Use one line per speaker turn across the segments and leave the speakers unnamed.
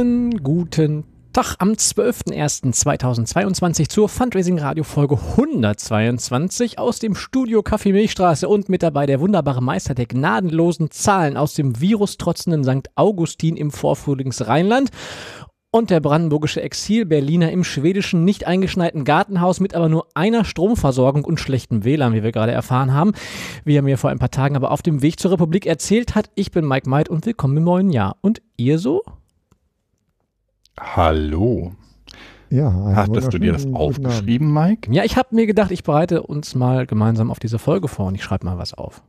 Schönen guten Tag am 12.01.2022 zur Fundraising Radio Folge 122 aus dem Studio Café Milchstraße und mit dabei der wunderbare Meister der gnadenlosen Zahlen aus dem virustrotzenden St. Augustin im Vorfrühlingsrheinland und der brandenburgische Exil-Berliner im schwedischen nicht eingeschneiten Gartenhaus mit aber nur einer Stromversorgung und schlechtem WLAN, wie wir gerade erfahren haben, wie er mir vor ein paar Tagen aber auf dem Weg zur Republik erzählt hat. Ich bin Mike Meid und willkommen im neuen Jahr. Und ihr so?
Hallo.
Ja,
Hattest du dir das aufgeschrieben, Mike?
Ja, ich habe mir gedacht, ich bereite uns mal gemeinsam auf diese Folge vor und ich schreibe mal was auf.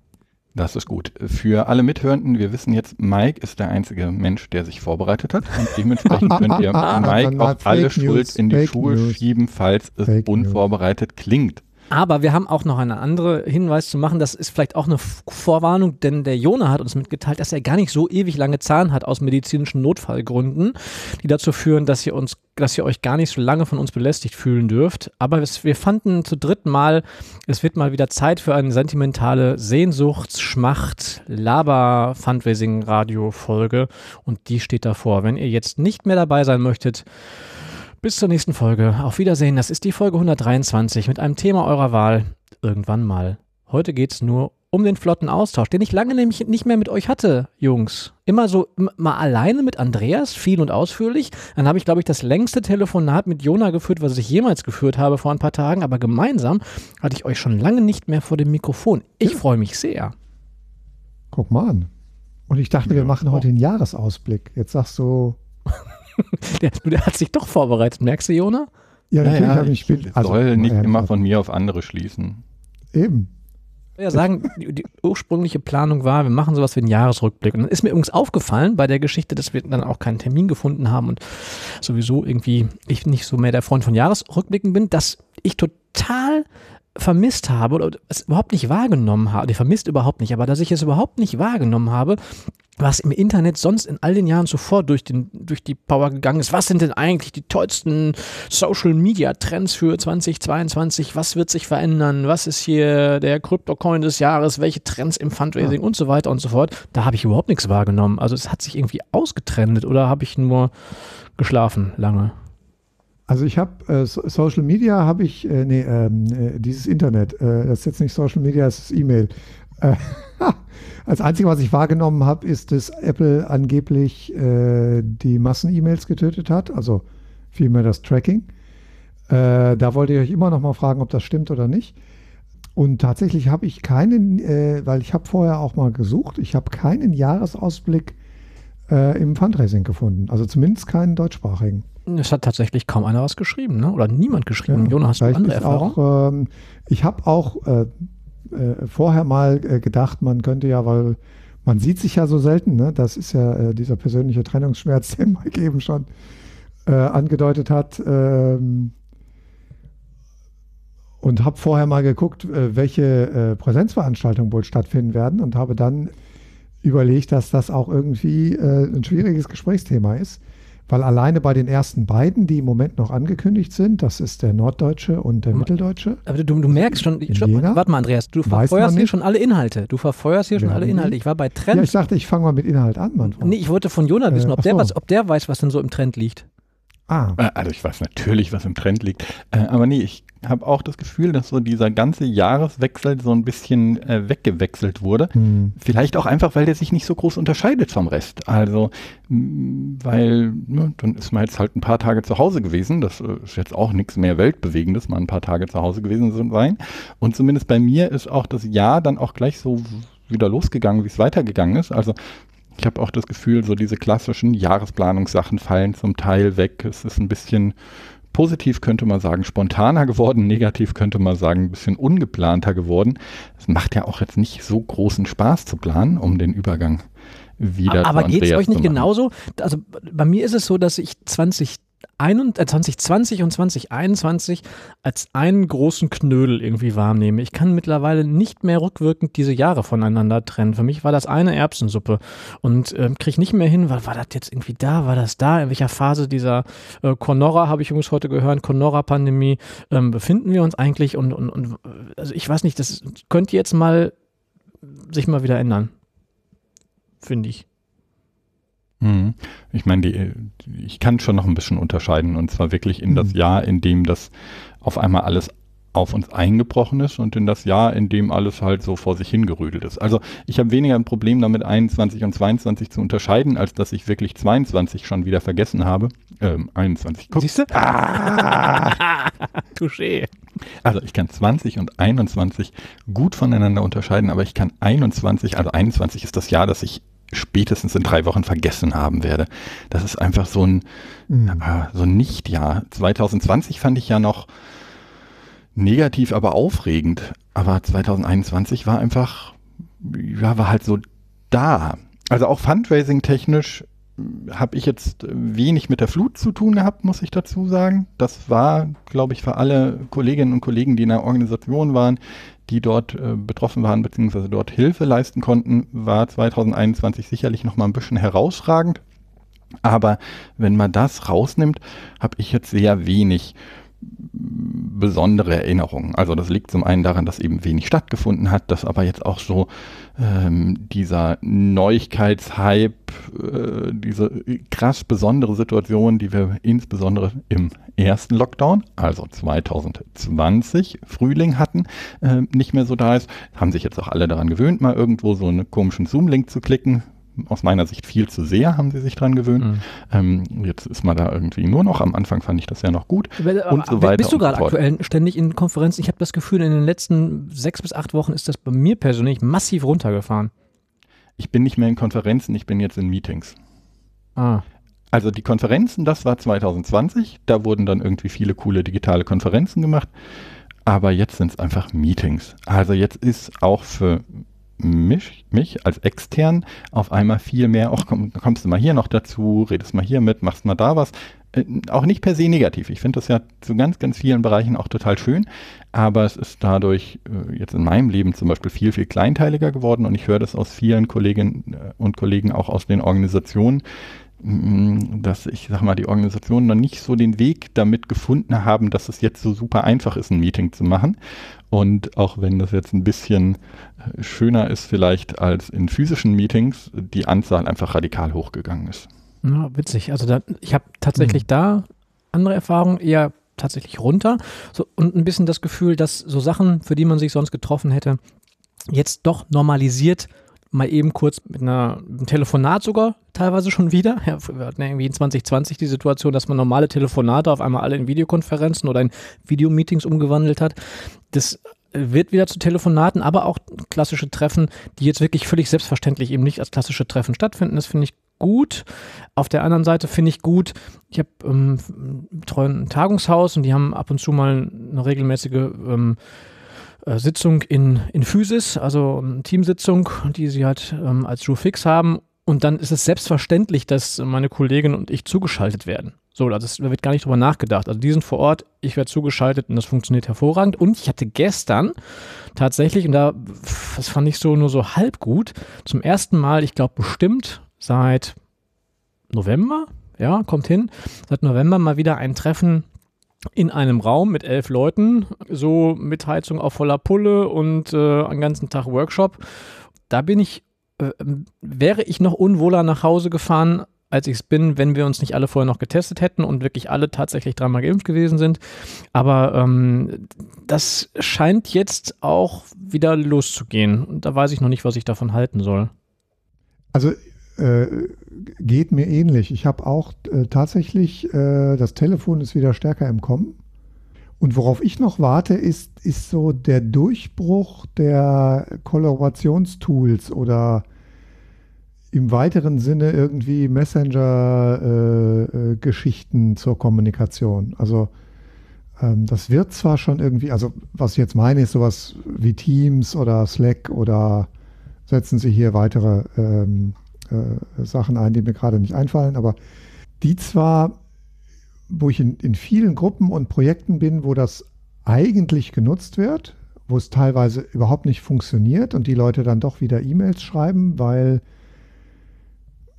Das ist gut. Für alle Mithörenden, wir wissen jetzt, Mike ist der einzige Mensch, der sich vorbereitet hat. Und dementsprechend könnt ihr Mike auch alle Schuld in die Schuhe schieben, falls es Fake unvorbereitet News. klingt.
Aber wir haben auch noch einen anderen Hinweis zu machen. Das ist vielleicht auch eine Vorwarnung, denn der Jona hat uns mitgeteilt, dass er gar nicht so ewig lange Zahn hat aus medizinischen Notfallgründen, die dazu führen, dass ihr uns, dass ihr euch gar nicht so lange von uns belästigt fühlen dürft. Aber es, wir fanden zu dritten Mal, es wird mal wieder Zeit für eine sentimentale Sehnsuchtsschmacht Laber Fundraising Radio Folge und die steht davor. Wenn ihr jetzt nicht mehr dabei sein möchtet, bis zur nächsten Folge. Auf Wiedersehen. Das ist die Folge 123 mit einem Thema eurer Wahl. Irgendwann mal. Heute geht es nur um den flotten Austausch, den ich lange nämlich nicht mehr mit euch hatte, Jungs. Immer so mal alleine mit Andreas, viel und ausführlich. Dann habe ich, glaube ich, das längste Telefonat mit Jona geführt, was ich jemals geführt habe vor ein paar Tagen. Aber gemeinsam hatte ich euch schon lange nicht mehr vor dem Mikrofon. Ich ja. freue mich sehr.
Guck mal an. Und ich dachte, wir machen heute einen Jahresausblick. Jetzt sagst du,
der, der, hat sich doch vorbereitet, merkst du, Jona?
Ja, natürlich ja, habe ich Bild. Also, soll nicht ja, immer von mir auf andere schließen.
Eben.
Ja, sagen, die, die, ursprüngliche Planung war, wir machen sowas wie einen Jahresrückblick. Und dann ist mir übrigens aufgefallen bei der Geschichte, dass wir dann auch keinen Termin gefunden haben und sowieso irgendwie ich nicht so mehr der Freund von Jahresrückblicken bin, dass ich total vermisst habe oder es überhaupt nicht wahrgenommen habe, vermisst überhaupt nicht, aber dass ich es überhaupt nicht wahrgenommen habe, was im Internet sonst in all den Jahren zuvor durch, den, durch die Power gegangen ist. Was sind denn eigentlich die tollsten Social Media Trends für 2022? Was wird sich verändern? Was ist hier der Crypto-Coin des Jahres? Welche Trends im Fundraising ja. und so weiter und so fort? Da habe ich überhaupt nichts wahrgenommen. Also es hat sich irgendwie ausgetrennt oder habe ich nur geschlafen lange?
Also ich habe äh, Social Media habe ich, äh, nee, ähm, äh, dieses Internet, äh, das ist jetzt nicht Social Media, das ist E-Mail. Äh, als Einzige, was ich wahrgenommen habe, ist, dass Apple angeblich äh, die Massen-E-Mails getötet hat, also vielmehr das Tracking. da wollte ich euch immer noch mal fragen, ob das stimmt oder nicht. Und tatsächlich habe ich keinen, weil ich habe vorher auch mal gesucht, ich habe keinen Jahresausblick im Fundraising gefunden, also zumindest keinen deutschsprachigen.
Es hat tatsächlich kaum einer was geschrieben, ne? oder niemand geschrieben. Ja, Jonas, hast du andere Erfahrungen?
Auch, ähm, ich habe auch äh, äh, vorher mal äh, gedacht, man könnte ja, weil man sieht sich ja so selten, ne? das ist ja äh, dieser persönliche Trennungsschmerz, den Mike eben schon äh, angedeutet hat. Ähm, und habe vorher mal geguckt, äh, welche Präsenzveranstaltungen wohl stattfinden werden und habe dann überlegt, dass das auch irgendwie ein schwieriges Gesprächsthema ist weil alleine bei den ersten beiden, die im Moment noch angekündigt sind, das ist der Norddeutsche und der Mitteldeutsche.
Aber du, du merkst schon, stopp, warte mal, Andreas, du verfeuerst hier schon alle Inhalte. Du verfeuerst hier schon alle Inhalte. Ich war bei Trend. Ja,
ich dachte, ich fange mal mit Inhalt an, Mann.
Nee, ich wollte von Jonas wissen, ob, äh, der was, ob der weiß, was denn so im Trend liegt.
Ah. Äh, also ich weiß natürlich, was im Trend liegt. Äh, aber nee, ich habe auch das Gefühl, dass so dieser ganze Jahreswechsel so ein bisschen äh, weggewechselt wurde. Hm. Vielleicht auch einfach, weil der sich nicht so groß unterscheidet vom Rest. Also, weil, ne, dann ist man jetzt halt ein paar Tage zu Hause gewesen. Das ist jetzt auch nichts mehr Weltbewegendes, mal ein paar Tage zu Hause gewesen zu sein. Und zumindest bei mir ist auch das Jahr dann auch gleich so wieder losgegangen, wie es weitergegangen ist. Also ich habe auch das Gefühl, so diese klassischen Jahresplanungssachen fallen zum Teil weg. Es ist ein bisschen positiv könnte man sagen spontaner geworden, negativ könnte man sagen ein bisschen ungeplanter geworden. Es macht ja auch jetzt nicht so großen Spaß zu planen, um den Übergang wieder
Aber geht es euch nicht genauso? Also bei mir ist es so, dass ich 20 2020 äh, und 2021 als einen großen Knödel irgendwie wahrnehme. Ich kann mittlerweile nicht mehr rückwirkend diese Jahre voneinander trennen. Für mich war das eine Erbsensuppe und äh, kriege nicht mehr hin, war, war das jetzt irgendwie da, war das da, in welcher Phase dieser äh, Conora, habe ich übrigens heute gehört, Conora-Pandemie, ähm, befinden wir uns eigentlich und, und, und also ich weiß nicht, das könnte jetzt mal sich mal wieder ändern, finde ich.
Mhm. Ich meine, ich kann schon noch ein bisschen unterscheiden und zwar wirklich in mhm. das Jahr, in dem das auf einmal alles auf uns eingebrochen ist und in das Jahr, in dem alles halt so vor sich hingerüdelt ist. Also ich habe weniger ein Problem damit, 21 und 22 zu unterscheiden, als dass ich wirklich 22 schon wieder vergessen habe. Ähm, 21.
Guck. Siehst du? Ah! Touché.
Also ich kann 20 und 21 gut voneinander unterscheiden, aber ich kann 21, also 21 ist das Jahr, das ich spätestens in drei Wochen vergessen haben werde. Das ist einfach so ein, mhm. so ein Nicht-Jahr. 2020 fand ich ja noch negativ, aber aufregend. Aber 2021 war einfach, ja, war halt so da. Also auch Fundraising-technisch äh, habe ich jetzt wenig mit der Flut zu tun gehabt, muss ich dazu sagen. Das war, glaube ich, für alle Kolleginnen und Kollegen, die in der Organisation waren, die dort äh, betroffen waren, beziehungsweise dort Hilfe leisten konnten, war 2021 sicherlich noch mal ein bisschen herausragend. Aber wenn man das rausnimmt, habe ich jetzt sehr wenig besondere Erinnerungen. Also das liegt zum einen daran, dass eben wenig stattgefunden hat, dass aber jetzt auch so ähm, dieser Neuigkeitshype, äh, diese krass besondere Situation, die wir insbesondere im ersten Lockdown, also 2020 Frühling hatten, äh, nicht mehr so da ist, haben sich jetzt auch alle daran gewöhnt, mal irgendwo so einen komischen Zoom-Link zu klicken, aus meiner Sicht viel zu sehr, haben sie sich dran gewöhnt. Mhm. Ähm, jetzt ist man da irgendwie nur noch, am Anfang fand ich das ja noch gut
aber, und so weiter. Bist du gerade aktuell ständig in Konferenzen? Ich habe das Gefühl, in den letzten sechs bis acht Wochen ist das bei mir persönlich massiv runtergefahren.
Ich bin nicht mehr in Konferenzen, ich bin jetzt in Meetings. Ah. Also die Konferenzen, das war 2020, da wurden dann irgendwie viele coole digitale Konferenzen gemacht. Aber jetzt sind es einfach Meetings. Also jetzt ist auch für mich, mich als extern auf einmal viel mehr, ach komm, kommst du mal hier noch dazu, redest mal hier mit, machst mal da was. Äh, auch nicht per se negativ. Ich finde das ja zu ganz, ganz vielen Bereichen auch total schön, aber es ist dadurch äh, jetzt in meinem Leben zum Beispiel viel, viel kleinteiliger geworden und ich höre das aus vielen Kolleginnen äh, und Kollegen auch aus den Organisationen, dass ich sag mal, die Organisationen noch nicht so den Weg damit gefunden haben, dass es jetzt so super einfach ist, ein Meeting zu machen. Und auch wenn das jetzt ein bisschen äh, schöner ist vielleicht als in physischen Meetings, die Anzahl einfach radikal hochgegangen ist.
Ja, witzig. Also da, ich habe tatsächlich mhm. da andere Erfahrungen, eher tatsächlich runter so, und ein bisschen das Gefühl, dass so Sachen, für die man sich sonst getroffen hätte, jetzt doch normalisiert mal eben kurz mit, einer, einem Telefonat sogar teilweise schon wieder. Ja, wir hatten ja irgendwie in 2020 die Situation, dass man normale Telefonate auf einmal alle in Videokonferenzen oder in Videomeetings umgewandelt hat. Das wird wieder zu Telefonaten, aber auch klassische Treffen, die jetzt wirklich völlig selbstverständlich eben nicht als klassische Treffen stattfinden. Das finde ich gut. Auf der anderen Seite finde ich gut, ich habe ähm, ein Tagungshaus und die haben ab und zu mal eine regelmäßige ähm, äh, Sitzung in, in Physis, also eine Teamsitzung, die sie halt ähm, als Drew Fix haben. Und dann ist es selbstverständlich, dass meine Kollegin und ich zugeschaltet werden. So, also da wird gar nicht drüber nachgedacht. Also die sind vor Ort, ich werde zugeschaltet und das funktioniert hervorragend. Und ich hatte gestern tatsächlich, und da, das fand ich so nur so halb gut, zum ersten Mal, ich glaube bestimmt seit November, ja, kommt hin, seit November mal wieder ein Treffen in einem Raum mit elf Leuten, so mit Heizung auf voller Pulle und äh, einen ganzen Tag Workshop. Da bin ich, äh, wäre ich noch unwohler nach Hause gefahren, als ich es bin, wenn wir uns nicht alle vorher noch getestet hätten und wirklich alle tatsächlich dreimal geimpft gewesen sind. Aber ähm, das scheint jetzt auch wieder loszugehen. Und da weiß ich noch nicht, was ich davon halten soll.
Also äh, geht mir ähnlich. Ich habe auch äh, tatsächlich, äh, das Telefon ist wieder stärker im Kommen. Und worauf ich noch warte, ist, ist so der Durchbruch der Kollaborationstools oder im weiteren Sinne irgendwie Messenger-Geschichten äh, äh, zur Kommunikation. Also ähm, das wird zwar schon irgendwie, also was ich jetzt meine, ist sowas wie Teams oder Slack oder setzen Sie hier weitere ähm, äh, Sachen ein, die mir gerade nicht einfallen, aber die zwar, wo ich in, in vielen Gruppen und Projekten bin, wo das eigentlich genutzt wird, wo es teilweise überhaupt nicht funktioniert und die Leute dann doch wieder E-Mails schreiben, weil,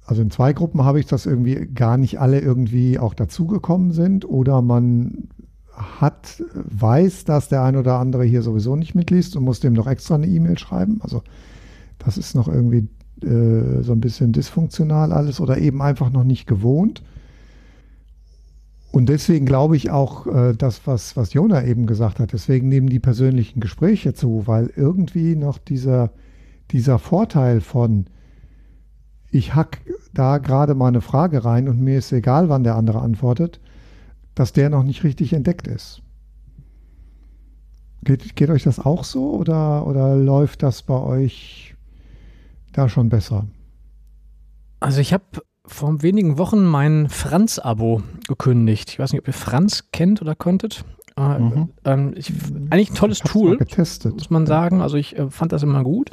also in zwei Gruppen habe ich das irgendwie gar nicht alle irgendwie auch dazugekommen sind oder man hat, weiß, dass der ein oder andere hier sowieso nicht mitliest und muss dem noch extra eine E-Mail schreiben. Also das ist noch irgendwie äh, so ein bisschen dysfunktional alles oder eben einfach noch nicht gewohnt. Und deswegen glaube ich auch äh, das, was, was Jona eben gesagt hat, deswegen nehmen die persönlichen Gespräche zu, weil irgendwie noch dieser, dieser Vorteil von, ich hack da gerade mal eine Frage rein und mir ist egal, wann der andere antwortet, dass der noch nicht richtig entdeckt ist. Geht, geht euch das auch so oder, oder läuft das bei euch da schon besser?
Also ich habe vor wenigen Wochen mein Franz-Abo gekündigt. Ich weiß nicht, ob ihr Franz kennt oder konntet. Äh, mhm. Ähm, ich, eigentlich ein tolles Tool, muss man sagen. Also ich äh, fand das immer gut.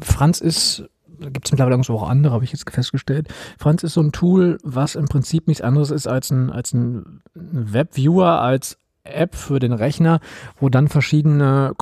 Franz ist gibt es mittlerweile auch andere, habe ich jetzt festgestellt. Franz ist so ein Tool, was im Prinzip nichts anderes ist als ein, als ein Webviewer, als App für den Rechner, wo dann verschiedene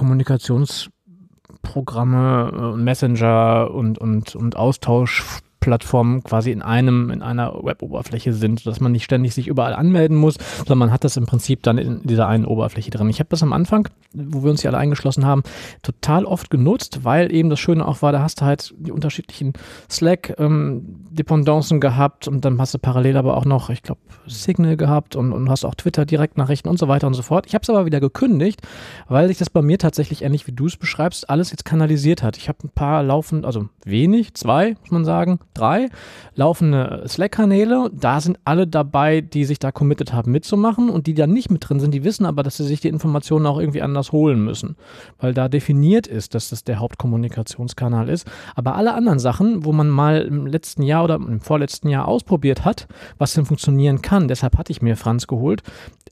Kommunikationsprogramme, äh, Messenger und, und, und Austausch Plattformen quasi in einem, in einer Web-Oberfläche sind, sodass man nicht ständig sich überall anmelden muss, sondern man hat das im Prinzip dann in dieser einen Oberfläche drin. Ich habe das am Anfang, wo wir uns hier alle eingeschlossen haben, total oft genutzt, weil eben das Schöne auch war, da hast du halt die unterschiedlichen Slack-Dependancen ähm, gehabt und dann hast du parallel aber auch noch, ich glaube, Signal gehabt und, und hast auch Twitter-Direktnachrichten und so weiter und so fort. Ich habe es aber wieder gekündigt, weil sich das bei mir tatsächlich ähnlich wie du es beschreibst, alles jetzt kanalisiert hat. Ich habe ein paar laufend, also wenig, zwei, muss man sagen, drei laufende Slack-Kanäle. Da sind alle dabei, die sich da committed haben mitzumachen und die da nicht mit drin sind, die wissen aber, dass sie sich die Informationen auch irgendwie anders holen müssen, weil da definiert ist, dass das der Hauptkommunikationskanal ist. Aber alle anderen Sachen, wo man mal im letzten Jahr oder im vorletzten Jahr ausprobiert hat, was denn funktionieren kann, deshalb hatte ich mir Franz geholt,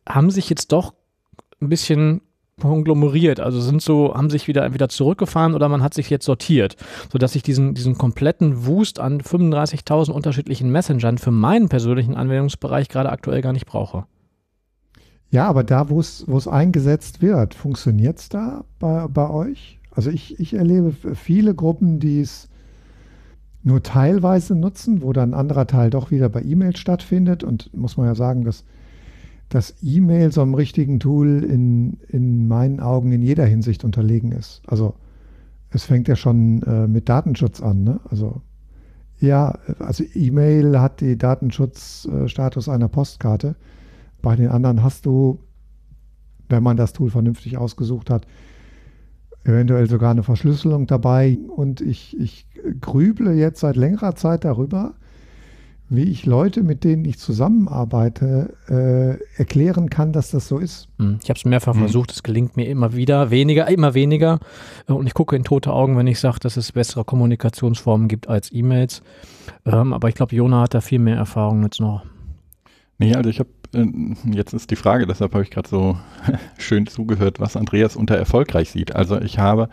haben sich jetzt doch ein bisschen konglomeriert, also sind so, haben sich wieder entweder zurückgefahren oder man hat sich jetzt sortiert, sodass ich diesen, diesen kompletten Wust an 35.000 unterschiedlichen Messengern für meinen persönlichen Anwendungsbereich gerade aktuell gar nicht brauche.
Ja, aber da, wo es eingesetzt wird, funktioniert es da bei, bei euch? Also ich, ich erlebe viele Gruppen, die es nur teilweise nutzen, wo dann ein anderer Teil doch wieder bei E-Mail stattfindet. Und muss man ja sagen, dass dass E-Mail so einem richtigen Tool in, in meinen Augen in jeder Hinsicht unterlegen ist. Also es fängt ja schon äh, mit Datenschutz an. Ne? Also ja, also E-Mail hat die Datenschutzstatus einer Postkarte. Bei den anderen hast du, wenn man das Tool vernünftig ausgesucht hat, eventuell sogar eine Verschlüsselung dabei. Und ich, ich grüble jetzt seit längerer Zeit darüber, wie ich Leute, mit denen ich zusammenarbeite, äh, erklären kann, dass das so ist.
Hm, ich habe es mehrfach mhm. versucht, es gelingt mir immer wieder, weniger, immer weniger. Und ich gucke in tote Augen, wenn ich sage, dass es bessere Kommunikationsformen gibt als E-Mails. Ähm, aber ich glaube, Jona hat da viel mehr Erfahrung jetzt noch.
Nee, also ich habe, äh, jetzt ist die Frage, deshalb habe ich gerade so schön zugehört, was Andreas unter erfolgreich sieht. Also ich habe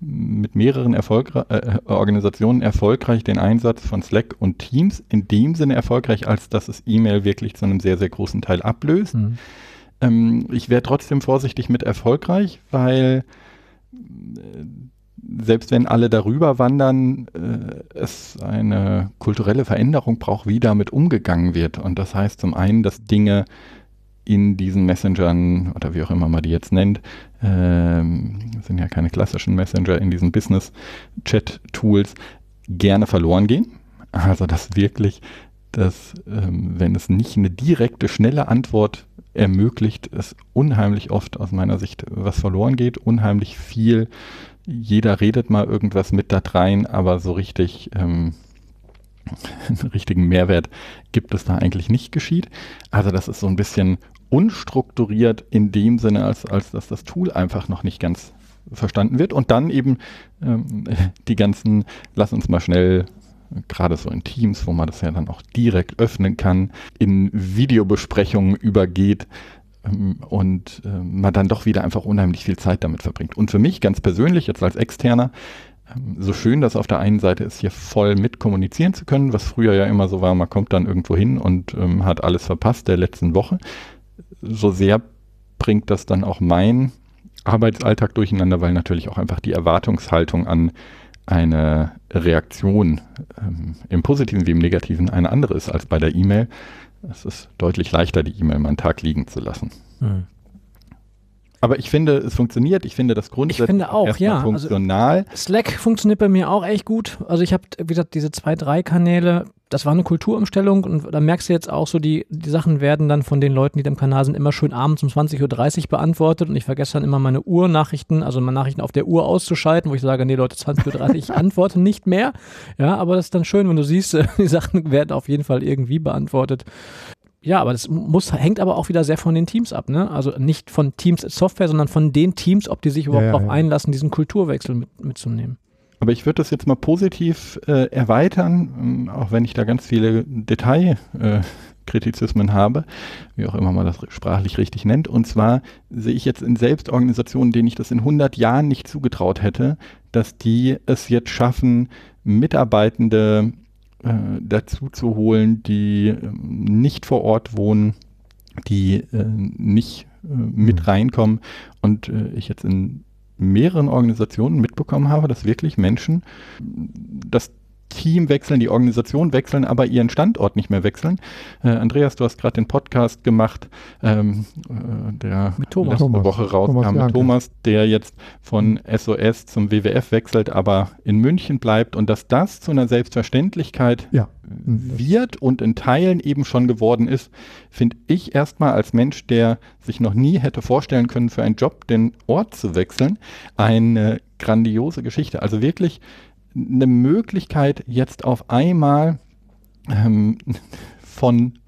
mit mehreren Erfolgre äh, Organisationen erfolgreich den Einsatz von Slack und Teams in dem Sinne erfolgreich, als dass es E-Mail wirklich zu einem sehr, sehr großen Teil ablöst. Mhm. Ähm, ich wäre trotzdem vorsichtig mit erfolgreich, weil äh, selbst wenn alle darüber wandern, äh, es eine kulturelle Veränderung braucht, wie damit umgegangen wird. Und das heißt zum einen, dass Dinge in diesen Messengern oder wie auch immer man die jetzt nennt, ähm, sind ja keine klassischen Messenger in diesen Business-Chat-Tools, gerne verloren gehen. Also dass wirklich, dass ähm, wenn es nicht eine direkte, schnelle Antwort ermöglicht, es unheimlich oft aus meiner Sicht was verloren geht, unheimlich viel. Jeder redet mal irgendwas mit da rein, aber so richtig ähm, einen richtigen Mehrwert gibt es da eigentlich nicht geschieht. Also das ist so ein bisschen unstrukturiert in dem Sinne, als, als dass das Tool einfach noch nicht ganz verstanden wird. Und dann eben ähm, die ganzen, lass uns mal schnell, gerade so in Teams, wo man das ja dann auch direkt öffnen kann, in Videobesprechungen übergeht ähm, und äh, man dann doch wieder einfach unheimlich viel Zeit damit verbringt. Und für mich ganz persönlich, jetzt als Externer, ähm, so schön das auf der einen Seite ist, hier voll mit kommunizieren zu können, was früher ja immer so war, man kommt dann irgendwo hin und ähm, hat alles verpasst der letzten Woche so sehr bringt das dann auch mein Arbeitsalltag durcheinander, weil natürlich auch einfach die Erwartungshaltung an eine Reaktion ähm, im Positiven wie im Negativen eine andere ist als bei der E-Mail. Es ist deutlich leichter, die E-Mail mal einen Tag liegen zu lassen. Hm. Aber ich finde, es funktioniert. Ich finde das grundsätzlich
ich finde auch, ja.
Also funktional.
Also Slack funktioniert bei mir auch echt gut. Also ich habe, wie gesagt, diese zwei, drei Kanäle, das war eine Kulturumstellung und da merkst du jetzt auch so, die, die Sachen werden dann von den Leuten, die da im Kanal sind, immer schön abends um 20.30 Uhr beantwortet und ich vergesse dann immer meine Uhrnachrichten, also meine Nachrichten auf der Uhr auszuschalten, wo ich sage, nee Leute, 20.30 Uhr, ich antworte nicht mehr. Ja, aber das ist dann schön, wenn du siehst, die Sachen werden auf jeden Fall irgendwie beantwortet. Ja, aber das muss, hängt aber auch wieder sehr von den Teams ab, ne? Also nicht von Teams Software, sondern von den Teams, ob die sich überhaupt ja, ja, darauf ja. einlassen, diesen Kulturwechsel mit, mitzunehmen.
Aber ich würde das jetzt mal positiv äh, erweitern, ähm, auch wenn ich da ganz viele Detailkritizismen äh, habe, wie auch immer man das sprachlich richtig nennt. Und zwar sehe ich jetzt in Selbstorganisationen, denen ich das in 100 Jahren nicht zugetraut hätte, dass die es jetzt schaffen, Mitarbeitende äh, dazu zu holen, die äh, nicht vor Ort wohnen, die äh, nicht äh, mit mhm. reinkommen. Und äh, ich jetzt in mehreren Organisationen mitbekommen habe, dass wirklich Menschen das Team wechseln, die Organisation wechseln, aber ihren Standort nicht mehr wechseln. Äh, Andreas, du hast gerade den Podcast gemacht, ähm, äh, der
mit Thomas.
letzte Thomas. Woche rauskam Thomas mit Thomas, der jetzt von SOS zum WWF wechselt, aber in München bleibt und dass das zu einer Selbstverständlichkeit
ja.
wird und in Teilen eben schon geworden ist, finde ich erstmal als Mensch, der sich noch nie hätte vorstellen können, für einen Job den Ort zu wechseln, eine grandiose Geschichte. Also wirklich eine Möglichkeit, jetzt auf einmal ähm, von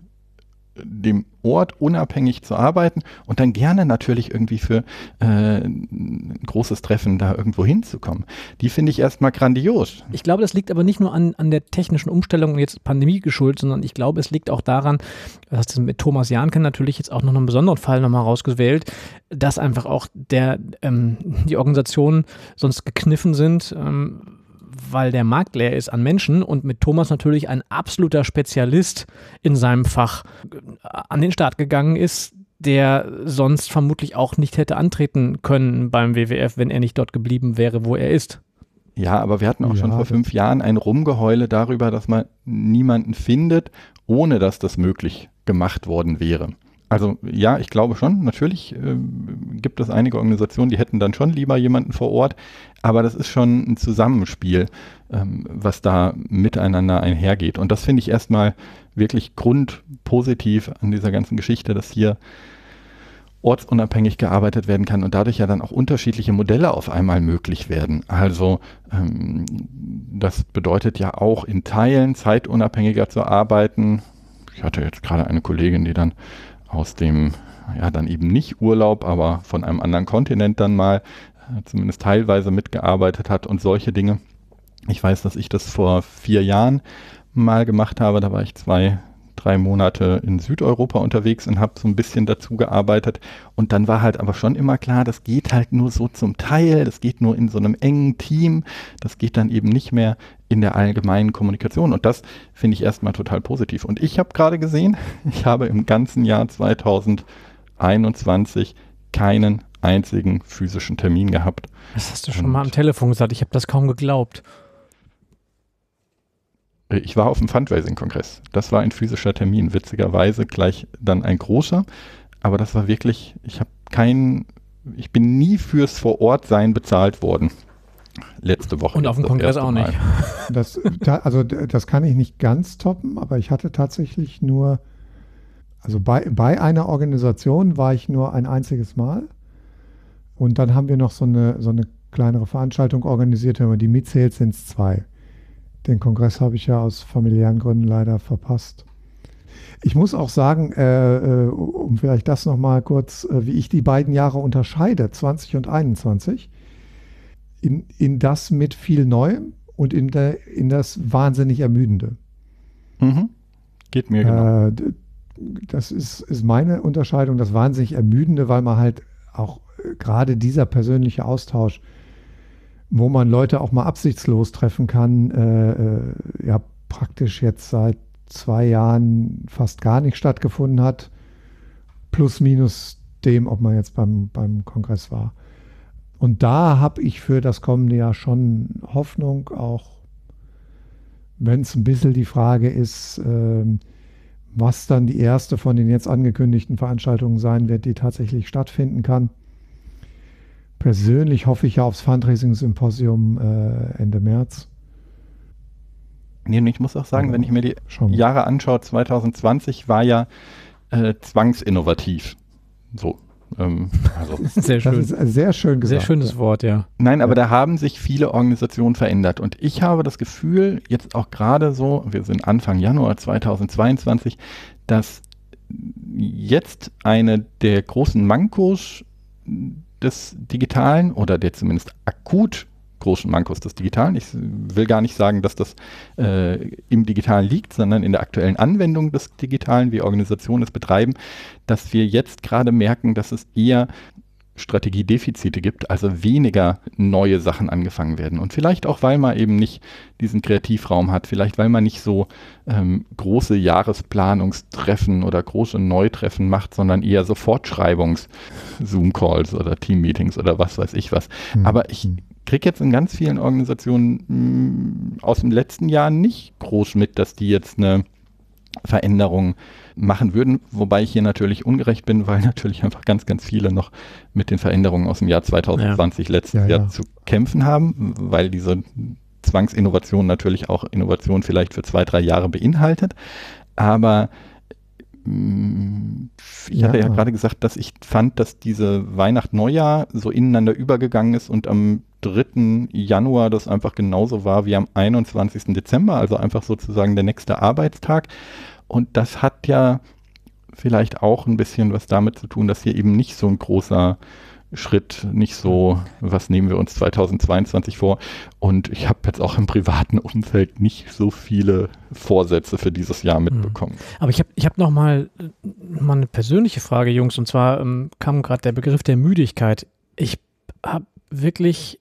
dem Ort unabhängig zu arbeiten und dann gerne natürlich irgendwie für äh, ein großes Treffen da irgendwo hinzukommen. Die finde ich erstmal grandios.
Ich glaube, das liegt aber nicht nur an, an der technischen Umstellung und jetzt Pandemie geschuldet, sondern ich glaube, es liegt auch daran, das hast mit Thomas Jahnke natürlich jetzt auch noch einen besonderen Fall nochmal rausgewählt, dass einfach auch der, ähm, die Organisationen sonst gekniffen sind. Ähm, weil der Markt leer ist an Menschen und mit Thomas natürlich ein absoluter Spezialist in seinem Fach an den Start gegangen ist, der sonst vermutlich auch nicht hätte antreten können beim WWF, wenn er nicht dort geblieben wäre, wo er ist.
Ja, aber wir hatten auch ja, schon vor fünf Jahren ein Rumgeheule darüber, dass man niemanden findet, ohne dass das möglich gemacht worden wäre. Also ja, ich glaube schon, natürlich äh, gibt es einige Organisationen, die hätten dann schon lieber jemanden vor Ort, aber das ist schon ein Zusammenspiel, ähm, was da miteinander einhergeht. Und das finde ich erstmal wirklich grundpositiv an dieser ganzen Geschichte, dass hier ortsunabhängig gearbeitet werden kann und dadurch ja dann auch unterschiedliche Modelle auf einmal möglich werden. Also ähm, das bedeutet ja auch in Teilen zeitunabhängiger zu arbeiten. Ich hatte jetzt gerade eine Kollegin, die dann aus dem, ja, dann eben nicht Urlaub, aber von einem anderen Kontinent dann mal zumindest teilweise mitgearbeitet hat und solche Dinge. Ich weiß, dass ich das vor vier Jahren mal gemacht habe. Da war ich zwei, drei Monate in Südeuropa unterwegs und habe so ein bisschen dazu gearbeitet. Und dann war halt aber schon immer klar, das geht halt nur so zum Teil, das geht nur in so einem engen Team, das geht dann eben nicht mehr in der allgemeinen Kommunikation. Und das finde ich erstmal total positiv. Und ich habe gerade gesehen, ich habe im ganzen Jahr 2021 keinen einzigen physischen Termin gehabt.
Das hast du schon und mal am Telefon gesagt, ich habe das kaum geglaubt.
Ich war auf dem Fundraising-Kongress. Das war ein physischer Termin, witzigerweise gleich dann ein großer. Aber das war wirklich, ich habe keinen, ich bin nie fürs Vorortsein bezahlt worden. Letzte Woche.
Und auf dem Kongress auch nicht.
Das, also das kann ich nicht ganz toppen, aber ich hatte tatsächlich nur, also bei, bei einer Organisation war ich nur ein einziges Mal. Und dann haben wir noch so eine, so eine kleinere Veranstaltung organisiert, wenn man die mitzählt, sind es zwei. Den Kongress habe ich ja aus familiären Gründen leider verpasst. Ich muss auch sagen, äh, äh um vielleicht das nochmal kurz, äh, wie ich die beiden Jahre unterscheide, 20 und 21, in, in das mit viel Neuem und in, der, in das wahnsinnig Ermüdende.
Mhm. Geht mir genau. Äh,
das ist, ist meine Unterscheidung, das wahnsinnig Ermüdende, weil man halt auch gerade dieser persönliche Austausch wo man Leute auch mal absichtslos treffen kann, äh, äh, ja praktisch jetzt seit zwei Jahren fast gar nicht stattgefunden hat, plus minus dem, ob man jetzt beim, beim Kongress war. Und da habe ich für das kommende Jahr schon Hoffnung, auch wenn es ein bisschen die Frage ist, äh, was dann die erste von den jetzt angekündigten Veranstaltungen sein wird, die tatsächlich stattfinden kann. Persönlich hoffe ich ja aufs Fundraising-Symposium äh, Ende März.
Nee, und ich muss auch sagen, wenn ich mir die Jahre anschaue, 2020 war ja äh, zwangsinnovativ. So. Ähm,
also. sehr schön. Das ist
sehr schön gesagt.
Sehr schönes Wort, ja.
Nein, aber ja. da haben sich viele Organisationen verändert. Und ich habe das Gefühl, jetzt auch gerade so, wir sind Anfang Januar 2022, dass jetzt eine der großen Mankos des Digitalen oder der zumindest akut großen Mankos des Digitalen. Ich will gar nicht sagen, dass das äh, im Digitalen liegt, sondern in der aktuellen Anwendung des Digitalen, wie Organisationen es betreiben, dass wir jetzt gerade merken, dass es eher Strategiedefizite gibt, also weniger neue Sachen angefangen werden. Und vielleicht auch, weil man eben nicht diesen Kreativraum hat, vielleicht weil man nicht so ähm, große Jahresplanungstreffen oder große Neutreffen macht, sondern eher so Fortschreibungs-Zoom-Calls oder Team-Meetings oder was weiß ich was. Mhm. Aber ich kriege jetzt in ganz vielen Organisationen mh, mm, aus dem letzten Jahr nicht groß mit, dass die jetzt eine Veränderung machen würden, wobei ich hier natürlich ungerecht bin, weil natürlich einfach ganz, ganz viele noch mit den Veränderungen aus dem Jahr 2020 ja. letztes ja, Jahr zu kämpfen haben, weil diese Zwangsinnovation natürlich auch Innovation vielleicht für zwei, drei Jahre beinhaltet. Aber mm, ich hatte ja gerade gesagt, dass ich fand, dass diese Weihnacht-Neujahr so ineinander übergegangen ist und am 3. Januar das einfach genauso war wie am 21. Dezember, also einfach sozusagen der nächste Arbeitstag. Und das hat ja vielleicht auch ein bisschen was damit zu tun, dass hier eben nicht so ein großer Schritt, nicht so, was nehmen wir uns 2022 vor. Und ich habe jetzt auch im privaten Umfeld nicht so viele Vorsätze für dieses Jahr hm. mitbekommen.
Aber ich habe ich hab noch mal, mal eine persönliche Frage, Jungs. Und zwar ähm, kam gerade der Begriff der Müdigkeit. Ich habe wirklich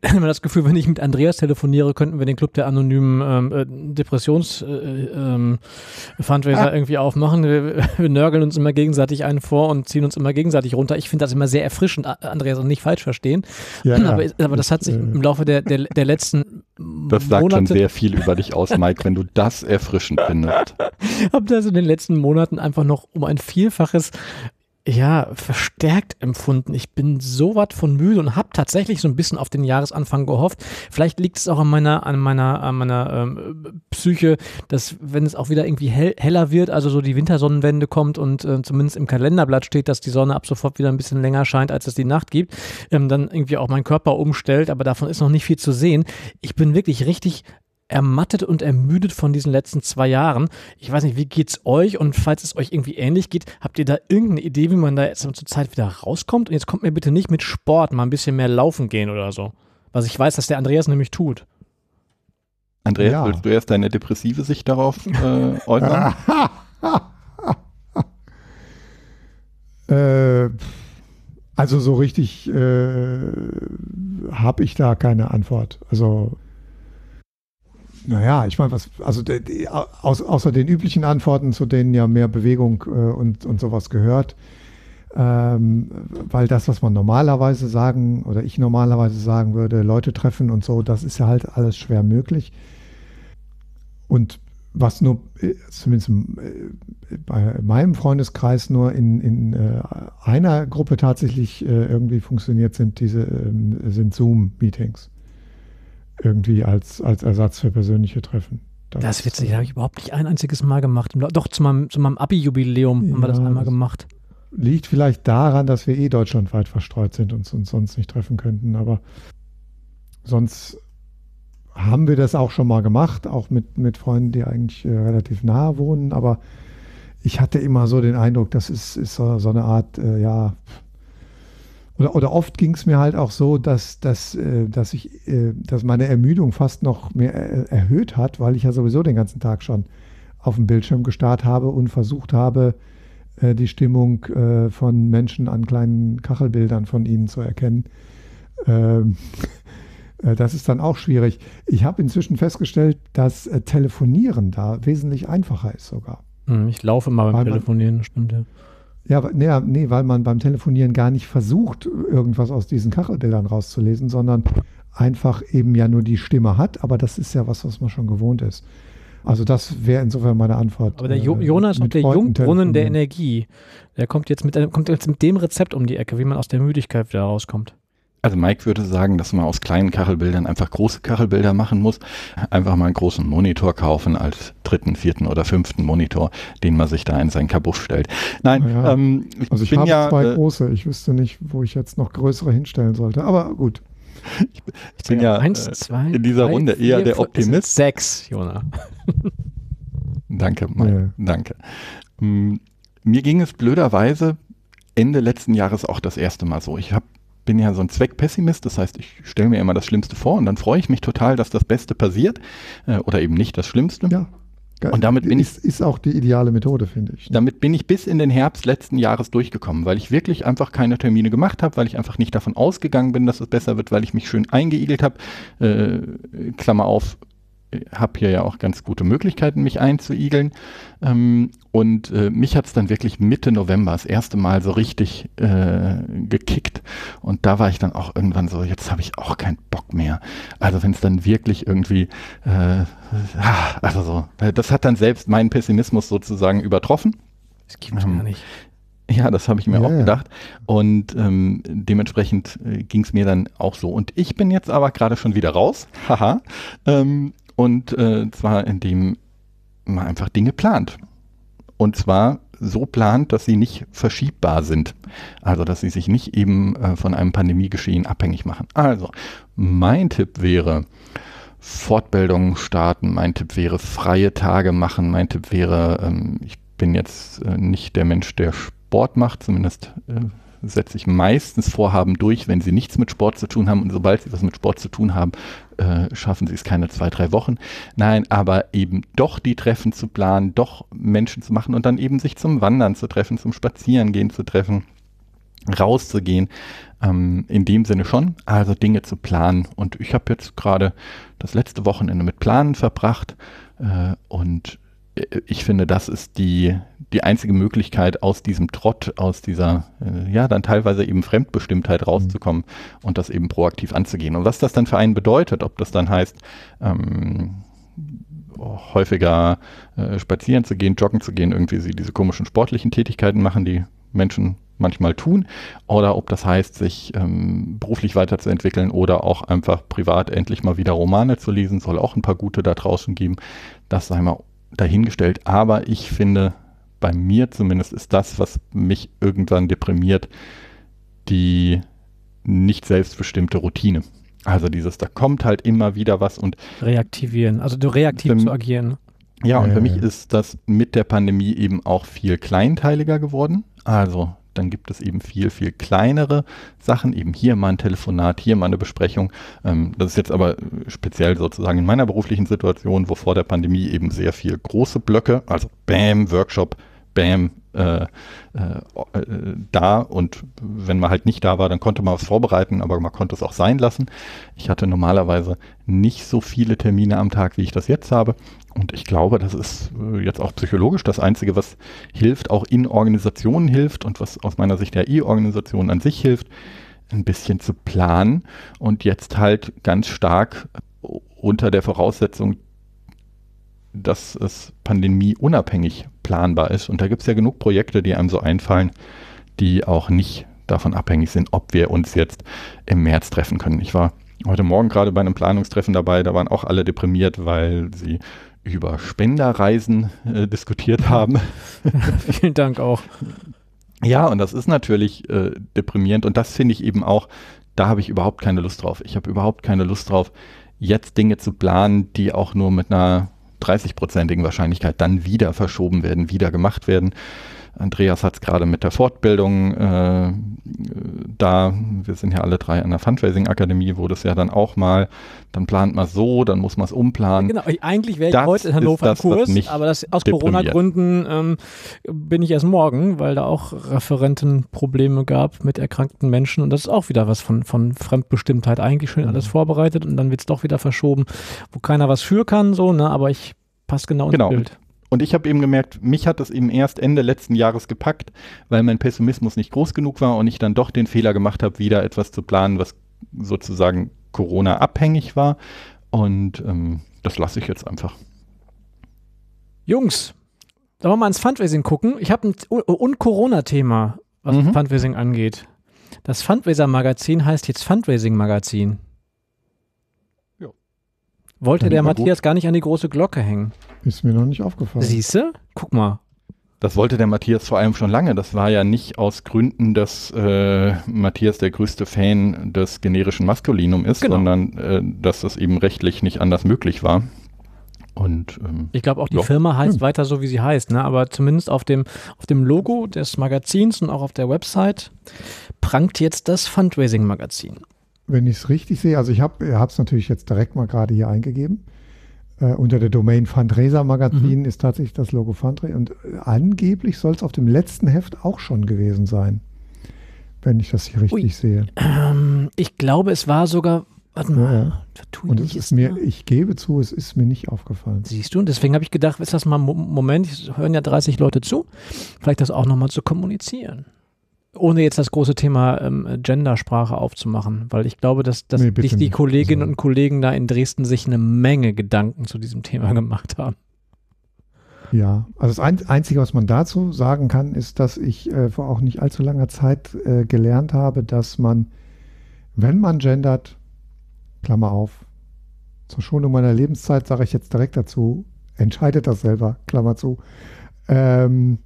immer das Gefühl, wenn ich mit Andreas telefoniere, könnten wir den Club der anonymen ähm, äh, Depressions äh, ähm, ah. irgendwie aufmachen. Wir, wir, nörgeln uns immer gegenseitig einen vor und ziehen uns immer gegenseitig runter. Ich finde das immer sehr erfrischend, Andreas, und nicht falsch verstehen. Ja, aber, aber das hat sich im Laufe der, der, der letzten
Das sagt Monate schon sehr viel über dich aus, Mike, wenn du das erfrischend findest.
habe das in den letzten Monaten einfach noch um ein Vielfaches ja, verstärkt empfunden. Ich bin so was von müde und habe tatsächlich so ein bisschen auf den Jahresanfang gehofft. Vielleicht liegt es auch an meiner, an meiner, an meiner ähm, Psyche, dass wenn es auch wieder irgendwie hell, heller wird, also so die Wintersonnenwende kommt und äh, zumindest im Kalenderblatt steht, dass die Sonne ab sofort wieder ein bisschen länger scheint, als es die Nacht gibt, ähm, dann irgendwie auch mein Körper umstellt, aber davon ist noch nicht viel zu sehen. Ich bin wirklich richtig ermattet und ermüdet von diesen letzten zwei Jahren. Ich weiß nicht, wie geht's euch und falls es euch irgendwie ähnlich geht, habt ihr da irgendeine Idee, wie man da jetzt zur Zeit wieder rauskommt? Und jetzt kommt mir bitte nicht mit Sport, mal ein bisschen mehr laufen gehen oder so. Was ich weiß, dass der Andreas nämlich tut.
Andreas, ja. willst du erst deine depressive Sicht darauf äh, äußern?
äh, also so richtig äh, habe ich da keine Antwort. Also naja, ich meine, was, also die, die, aus, außer den üblichen Antworten, zu denen ja mehr Bewegung äh, und, und sowas gehört, ähm, weil das, was man normalerweise sagen oder ich normalerweise sagen würde, Leute treffen und so, das ist ja halt alles schwer möglich. Und was nur, äh, zumindest äh, bei meinem Freundeskreis nur in, in äh, einer Gruppe tatsächlich irgendwie funktioniert, sind diese ähm, sind Zoom-Meetings irgendwie als, als Ersatz für persönliche Treffen.
Das, das ist witzig, habe ich überhaupt nicht ein einziges Mal gemacht. Doch, zu meinem, zu meinem Abi-Jubiläum ja, haben wir das einmal das gemacht.
Liegt vielleicht daran, dass wir eh deutschlandweit verstreut sind und uns sonst nicht treffen könnten, aber sonst haben wir das auch schon mal gemacht, auch mit, mit Freunden, die eigentlich äh, relativ nahe wohnen, aber ich hatte immer so den Eindruck, das ist, ist so, so eine Art, äh, ja, oder, oder oft ging es mir halt auch so, dass, dass, äh, dass, ich, äh, dass meine Ermüdung fast noch mehr erhöht hat, weil ich ja sowieso den ganzen Tag schon auf dem Bildschirm gestarrt habe und versucht habe, äh, die Stimmung von Menschen an kleinen Kachelbildern von ihnen zu erkennen. Ähm, das ist dann auch schwierig. Ich habe inzwischen festgestellt, dass Telefonieren da wesentlich einfacher ist sogar.
Hm, ich laufe immer beim Telefonieren, stimmt ja.
Ja, nee, nee, weil man beim Telefonieren gar nicht versucht, irgendwas aus diesen Kachelbildern rauszulesen, sondern einfach eben ja nur die Stimme hat, aber das ist ja was, was man schon gewohnt ist. Also das wäre insofern meine Antwort.
Aber der jo Jonas auch der Jungbrunnen der Energie. Der kommt jetzt, mit, kommt jetzt mit dem Rezept um die Ecke, wie man aus der Müdigkeit wieder rauskommt.
Also Mike würde sagen, dass man aus kleinen Kachelbildern einfach große Kachelbilder machen muss. Einfach mal einen großen Monitor kaufen als dritten, vierten oder fünften Monitor, den man sich da in seinen Kabuff stellt. Nein,
ja, ähm, ich also ich bin habe ja, zwei äh, große. Ich wüsste nicht, wo ich jetzt noch größere hinstellen sollte. Aber gut.
Ich, ich bin ja Eins, äh, zwei, in dieser drei, Runde eher vier, der Optimist.
Sechs, Jona.
danke, Mike. Ja. Danke. Hm, mir ging es blöderweise Ende letzten Jahres auch das erste Mal so. Ich habe bin ja so ein Zweckpessimist, das heißt, ich stelle mir immer das Schlimmste vor und dann freue ich mich total, dass das Beste passiert äh, oder eben nicht das Schlimmste.
Ja. Und damit bin ist, ich, ist auch die ideale Methode, finde ich.
Damit bin ich bis in den Herbst letzten Jahres durchgekommen, weil ich wirklich einfach keine Termine gemacht habe, weil ich einfach nicht davon ausgegangen bin, dass es besser wird, weil ich mich schön eingeigelt habe. Äh, Klammer auf, habe hier ja auch ganz gute Möglichkeiten, mich einzuigeln. Ähm, und äh, mich hat es dann wirklich Mitte November das erste Mal so richtig äh, gekickt. Und da war ich dann auch irgendwann so, jetzt habe ich auch keinen Bock mehr. Also wenn es dann wirklich irgendwie, äh, ah, also so, äh, das hat dann selbst meinen Pessimismus sozusagen übertroffen.
Das gibt es ähm, gar nicht.
Ja, das habe ich mir ja, auch gedacht. Und ähm, dementsprechend äh, ging es mir dann auch so. Und ich bin jetzt aber gerade schon wieder raus. Haha. Ähm, und äh, zwar indem man einfach Dinge plant. Und zwar so plant, dass sie nicht verschiebbar sind. Also dass sie sich nicht eben äh, von einem Pandemiegeschehen abhängig machen. Also mein Tipp wäre, Fortbildungen starten. Mein Tipp wäre freie Tage machen. Mein Tipp wäre, ähm, ich bin jetzt äh, nicht der Mensch, der Sport macht, zumindest äh, setze ich meistens Vorhaben durch, wenn sie nichts mit Sport zu tun haben. Und sobald sie was mit Sport zu tun haben, äh, schaffen sie es keine zwei, drei Wochen. Nein, aber eben doch die Treffen zu planen, doch Menschen zu machen und dann eben sich zum Wandern zu treffen, zum Spazierengehen zu treffen, rauszugehen. Ähm, in dem Sinne schon, also Dinge zu planen. Und ich habe jetzt gerade das letzte Wochenende mit Planen verbracht äh, und ich finde, das ist die, die einzige Möglichkeit, aus diesem Trott, aus dieser, äh, ja, dann teilweise eben Fremdbestimmtheit rauszukommen mhm. und das eben proaktiv anzugehen. Und was das dann für einen bedeutet, ob das dann heißt, ähm, häufiger äh, spazieren zu gehen, joggen zu gehen, irgendwie sie diese komischen sportlichen Tätigkeiten machen, die Menschen manchmal tun, oder ob das heißt, sich ähm, beruflich weiterzuentwickeln oder auch einfach privat endlich mal wieder Romane zu lesen, soll auch ein paar gute da draußen geben. Das sei mal dahingestellt. Aber ich finde, bei mir zumindest ist das, was mich irgendwann deprimiert, die nicht selbstbestimmte Routine. Also dieses, da kommt halt immer wieder was und
reaktivieren, also du reaktiv zu agieren.
Ja, und für mich ist das mit der Pandemie eben auch viel kleinteiliger geworden. Also dann gibt es eben viel, viel kleinere Sachen, eben hier mal ein Telefonat, hier mal eine Besprechung. Ähm, das ist jetzt aber speziell sozusagen in meiner beruflichen Situation, wo vor der Pandemie eben sehr viel große Blöcke, also Bam, Workshop, Bam, äh, äh, da und wenn man halt nicht da war, dann konnte man was vorbereiten, aber man konnte es auch sein lassen. Ich hatte normalerweise nicht so viele Termine am Tag, wie ich das jetzt habe und ich glaube, das ist äh, jetzt auch psychologisch das Einzige, was hilft, auch in Organisationen hilft und was aus meiner Sicht der E-Organisation an sich hilft, ein bisschen zu planen und jetzt halt ganz stark unter der Voraussetzung, dass es pandemieunabhängig planbar ist. Und da gibt es ja genug Projekte, die einem so einfallen, die auch nicht davon abhängig sind, ob wir uns jetzt im März treffen können. Ich war heute Morgen gerade bei einem Planungstreffen dabei, da waren auch alle deprimiert, weil sie über Spenderreisen äh, diskutiert haben.
Vielen Dank auch.
Ja, und das ist natürlich äh, deprimierend und das finde ich eben auch, da habe ich überhaupt keine Lust drauf. Ich habe überhaupt keine Lust drauf, jetzt Dinge zu planen, die auch nur mit einer 30-prozentigen Wahrscheinlichkeit dann wieder verschoben werden, wieder gemacht werden. Andreas hat es gerade mit der Fortbildung äh, da. Wir sind ja alle drei an der Fundraising-Akademie, wo das ja dann auch mal, dann plant man so, dann muss man es umplanen.
Genau, eigentlich wäre ich heute in Hannover das, im Kurs, aber das, aus Corona-Gründen ähm, bin ich erst morgen, weil da auch Referentenprobleme gab mit erkrankten Menschen und das ist auch wieder was von, von Fremdbestimmtheit. Eigentlich schön alles mhm. vorbereitet und dann wird es doch wieder verschoben, wo keiner was für kann, so, ne, aber ich passe genau ins
genau.
Bild.
Und ich habe eben gemerkt, mich hat das eben erst Ende letzten Jahres gepackt, weil mein Pessimismus nicht groß genug war und ich dann doch den Fehler gemacht habe, wieder etwas zu planen, was sozusagen Corona abhängig war. Und ähm, das lasse ich jetzt einfach.
Jungs, sollen wir mal ins Fundraising gucken? Ich habe ein und Corona-Thema, was mhm. Fundraising angeht. Das Fundraiser-Magazin heißt jetzt Fundraising-Magazin. Wollte der Matthias gut. gar nicht an die große Glocke hängen.
Ist mir noch nicht aufgefallen.
Siehst du? Guck mal.
Das wollte der Matthias vor allem schon lange. Das war ja nicht aus Gründen, dass äh, Matthias der größte Fan des generischen Maskulinum ist, genau. sondern äh, dass das eben rechtlich nicht anders möglich war. Und, ähm,
ich glaube auch die ja. Firma heißt hm. weiter so, wie sie heißt, ne? aber zumindest auf dem, auf dem Logo des Magazins und auch auf der Website prangt jetzt das Fundraising-Magazin.
Wenn ich es richtig sehe, also ich habe es natürlich jetzt direkt mal gerade hier eingegeben. Äh, unter der Domain Fundraiser Magazin mhm. ist tatsächlich das Logo Fundraiser und äh, angeblich soll es auf dem letzten Heft auch schon gewesen sein, wenn ich das hier richtig Ui. sehe.
Ähm, ich glaube, es war sogar Warte mal, ja, ja.
und es ist mir, ich gebe zu, es ist mir nicht aufgefallen.
Siehst du, und deswegen habe ich gedacht, ist das mal ein Moment, hören ja 30 Leute zu, vielleicht das auch nochmal zu kommunizieren. Ohne jetzt das große Thema ähm, Gendersprache aufzumachen, weil ich glaube, dass, dass nee, sich die Kolleginnen also. und Kollegen da in Dresden sich eine Menge Gedanken zu diesem Thema gemacht haben.
Ja, also das Einzige, was man dazu sagen kann, ist, dass ich äh, vor auch nicht allzu langer Zeit äh, gelernt habe, dass man, wenn man gendert, Klammer auf. Zur Schonung meiner Lebenszeit sage ich jetzt direkt dazu, entscheidet das selber, Klammer zu, ähm,